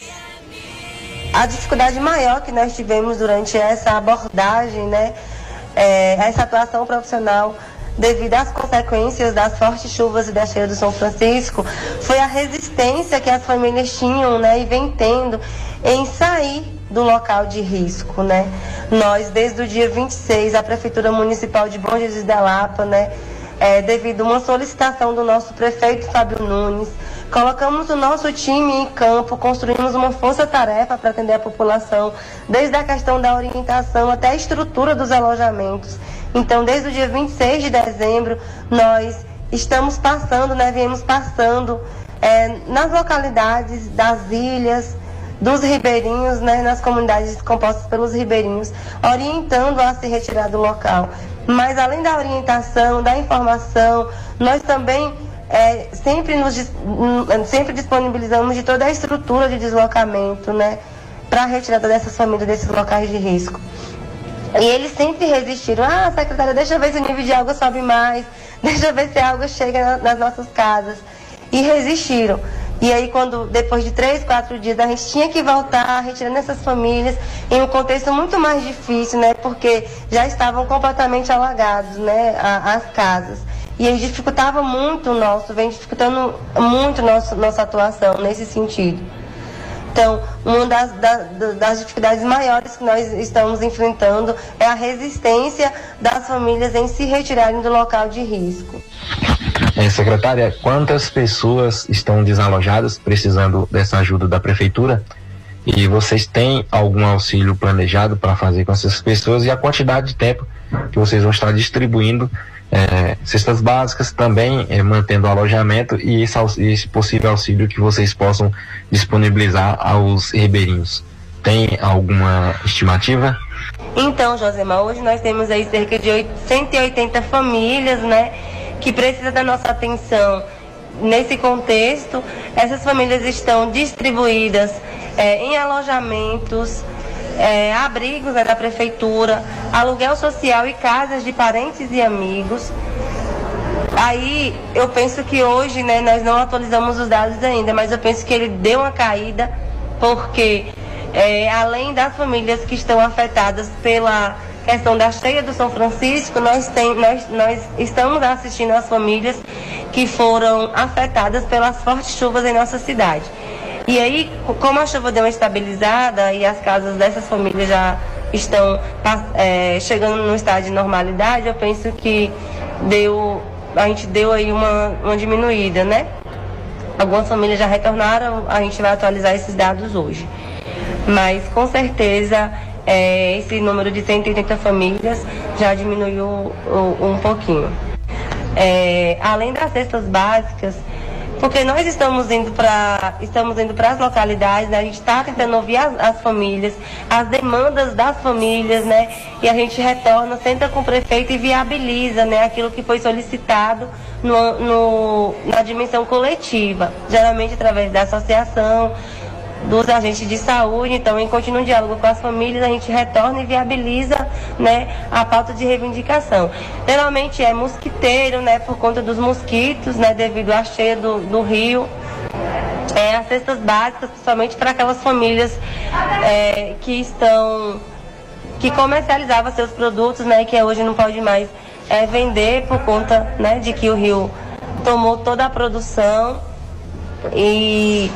A dificuldade maior que nós tivemos durante essa abordagem, né? É, essa atuação profissional devido às consequências das fortes chuvas e da cheia do São Francisco, foi a resistência que as famílias tinham, né, e vem tendo em sair do local de risco, né? Nós, desde o dia 26, a Prefeitura Municipal de Bom Jesus da Lapa, né, é, devido a uma solicitação do nosso prefeito Fábio Nunes, colocamos o nosso time em campo, construímos uma força-tarefa para atender a população, desde a questão da orientação até a estrutura dos alojamentos. Então, desde o dia 26 de dezembro, nós estamos passando, né, viemos passando é, nas localidades das ilhas, dos ribeirinhos, né, nas comunidades compostas pelos ribeirinhos, orientando a se retirar do local. Mas além da orientação, da informação, nós também é, sempre, nos, sempre disponibilizamos de toda a estrutura de deslocamento, né, para a retirada dessas famílias desses locais de risco. E eles sempre resistiram. Ah, secretária, deixa eu ver se o nível de água sobe mais, deixa eu ver se a água chega na- nas nossas casas. E resistiram. E aí, quando depois de três, quatro dias, a gente tinha que voltar retirando essas famílias em um contexto muito mais difícil, né? Porque já estavam completamente alagados, né? a- as casas. E aí dificultava muito o nosso, vem dificultando muito nosso, nossa atuação nesse sentido. Então, uma das, da- das dificuldades maiores que nós estamos enfrentando é a resistência das famílias em se retirarem do local de risco. É, secretária, quantas pessoas estão desalojadas precisando dessa ajuda da prefeitura? E vocês têm algum auxílio planejado para fazer com essas pessoas e a quantidade de tempo que vocês vão estar distribuindo é, cestas básicas, também é, mantendo o alojamento e esse, esse possível auxílio que vocês possam disponibilizar aos ribeirinhos. Tem alguma estimativa? Então, Josemar, hoje nós temos aí cerca de oit- 180 famílias, né, que precisam da nossa atenção nesse contexto. Essas famílias estão distribuídas eh, em alojamentos, eh, abrigos né, da prefeitura, aluguel social e casas de parentes e amigos. Aí eu penso que hoje, né, nós não atualizamos os dados ainda, mas eu penso que ele deu uma caída, porque é, além das famílias que estão afetadas pela questão da cheia do São Francisco, nós, tem, nós, nós estamos assistindo as famílias que foram afetadas pelas fortes chuvas em nossa cidade. E aí, co- como a chuva deu uma estabilizada e as casas dessas famílias já estão é, chegando no estado de normalidade, eu penso que deu, a gente deu aí uma, uma diminuída, né? Algumas famílias já retornaram, a gente vai atualizar esses dados hoje. Mas com certeza é, esse número de 180 famílias já diminuiu um pouquinho. É, além das cestas básicas, porque nós estamos indo para estamos indo para as localidades, né? a gente está tentando ouvir as, as famílias, as demandas das famílias, né? E a gente retorna, senta com o prefeito e viabiliza, né? Aquilo que foi solicitado no, no- na dimensão coletiva, geralmente através da associação, dos agentes de saúde, então em contínuo diálogo com as famílias, a gente retorna e viabiliza né, a pauta de reivindicação. Geralmente é mosquiteiro, né, por conta dos mosquitos, né, devido à cheia do, do rio. É, as cestas básicas, principalmente para aquelas famílias é, que estão que comercializava seus produtos, né, que hoje não pode mais é, vender por conta né, de que o rio tomou toda a produção e,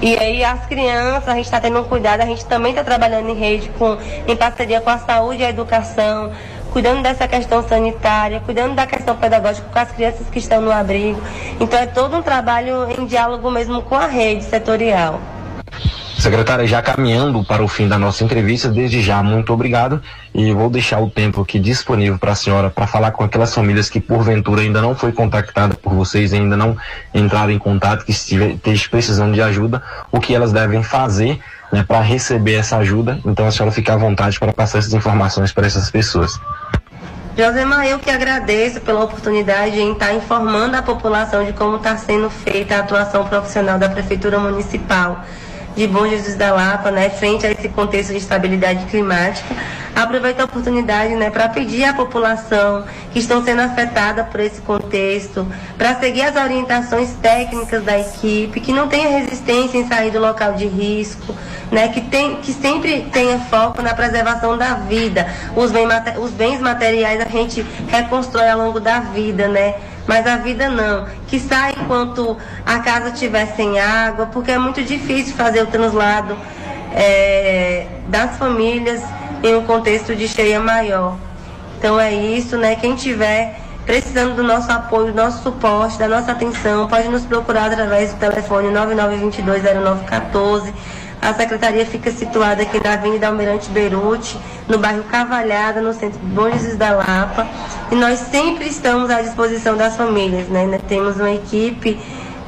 e aí as crianças, a gente está tendo um cuidado, a gente também está trabalhando em rede, com, em parceria com a saúde e a educação, cuidando dessa questão sanitária, cuidando da questão pedagógica com as crianças que estão no abrigo. Então é todo um trabalho em diálogo mesmo com a rede setorial. Secretária, já caminhando para o fim da nossa entrevista, desde já, muito obrigado. E vou deixar o tempo aqui disponível para a senhora para falar com aquelas famílias que, porventura, ainda não foi contactada por vocês, ainda não entraram em contato, que estejam precisando de ajuda, o que elas devem fazer né, para receber essa ajuda. Então a senhora fica à vontade para passar essas informações para essas pessoas. Josemar, eu que agradeço pela oportunidade em estar informando a população de como está sendo feita a atuação profissional da Prefeitura Municipal de Bom Jesus da Lapa, né, frente a esse contexto de estabilidade climática. Aproveito a oportunidade, né, para pedir à população que estão sendo afetada por esse contexto, para seguir as orientações técnicas da equipe, que não tenha resistência em sair do local de risco, né, que, tem, que sempre tenha foco na preservação da vida. Os, bem os bens materiais a gente reconstrói ao longo da vida, né? Mas a vida não. Que sai enquanto a casa estiver sem água, porque é muito difícil fazer o translado é, das famílias em um contexto de cheia maior. Então é isso, né? Quem tiver precisando do nosso apoio, do nosso suporte, da nossa atenção, pode nos procurar através do telefone 99220914. A secretaria fica situada aqui na Avenida Almirante Beirute, no bairro Cavalhada, no centro de Bom Jesus da Lapa. E nós sempre estamos à disposição das famílias, né? Temos uma equipe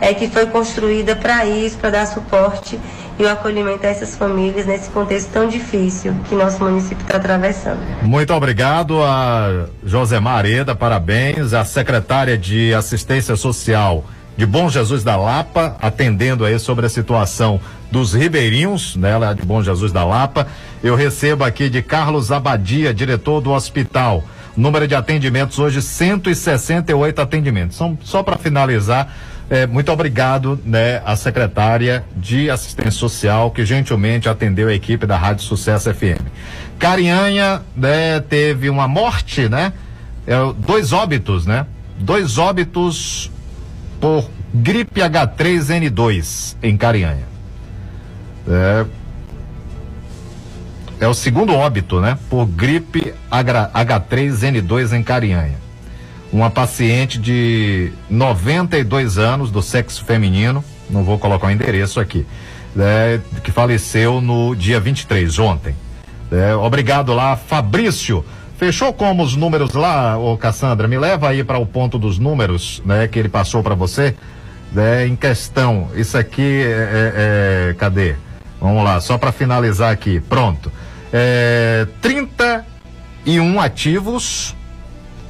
é, que foi construída para isso, para dar suporte e o acolhimento a essas famílias nesse contexto tão difícil que nosso município está atravessando. Muito obrigado a Josemar Areda, parabéns, a secretária de Assistência Social de Bom Jesus da Lapa, atendendo aí sobre a situação dos ribeirinhos, né, lá de Bom Jesus da Lapa. Eu recebo aqui de Carlos Abadia, diretor do hospital. Número de atendimentos hoje 168 atendimentos. São só para finalizar, é, muito obrigado, né, à secretária de Assistência Social que gentilmente atendeu a equipe da Rádio Sucesso FM. Carinhanha, né, teve uma morte, né? É, dois óbitos, né? dois óbitos por gripe H3N2 em Carianha. É, é o segundo óbito, né? Por gripe H3N2 em Carianha. Uma paciente de 92 anos, do sexo feminino, não vou colocar o endereço aqui, né? que faleceu no dia 23, ontem. É, obrigado lá, Fabrício. Fechou como os números lá, ô Cassandra? Me leva aí para o ponto dos números, né, que ele passou para você, né, em questão. Isso aqui é, é, é cadê? Vamos lá, só para finalizar aqui. Pronto. É, 31 ativos,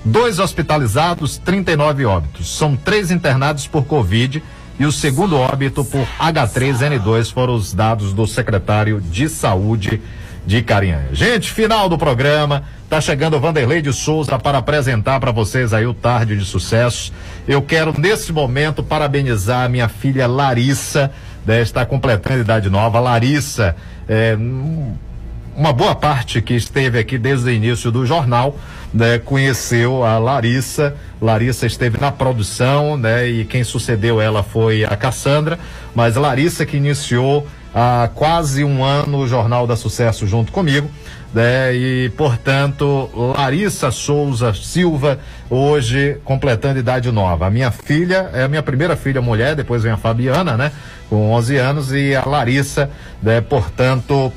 dois hospitalizados, 39 óbitos. São três internados por Covid e o segundo óbito por H3N2 foram os dados do secretário de Saúde de Carinha. Gente, final do programa. Tá chegando o Vanderlei de Souza para apresentar para vocês aí o Tarde de Sucesso. Eu quero, nesse momento, parabenizar a minha filha Larissa, né, está completando idade nova. Larissa, é, uma boa parte que esteve aqui desde o início do jornal, né, conheceu a Larissa. Larissa esteve na produção, né, e quem sucedeu ela foi a Cassandra, mas Larissa que iniciou há quase um ano o Jornal da Sucesso junto comigo. Né? E, portanto, Larissa Souza Silva, hoje completando idade nova. A minha filha, é a minha primeira filha mulher, depois vem a Fabiana, né? Com 11 anos, e a Larissa, né? Portanto,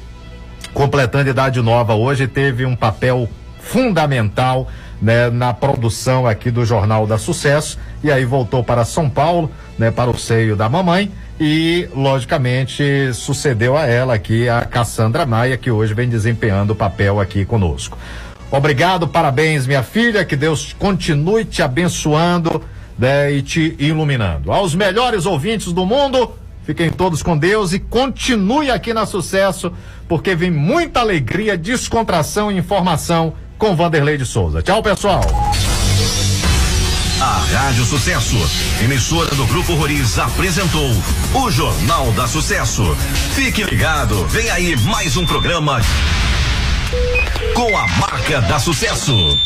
completando idade nova hoje, teve um papel fundamental né, na produção aqui do Jornal da Sucesso e aí voltou para São Paulo, né, para o seio da mamãe e, logicamente, sucedeu a ela aqui a Cassandra Maia, que hoje vem desempenhando o papel aqui conosco. Obrigado, parabéns, minha filha, que Deus continue te abençoando né, e te iluminando. Aos melhores ouvintes do mundo, fiquem todos com Deus e continue aqui na Sucesso, porque vem muita alegria, descontração e informação com Vanderlei de Souza. Tchau, pessoal. A Rádio Sucesso, emissora do Grupo Roriz, apresentou o Jornal da Sucesso. Fique ligado, vem aí mais um programa com a marca da Sucesso.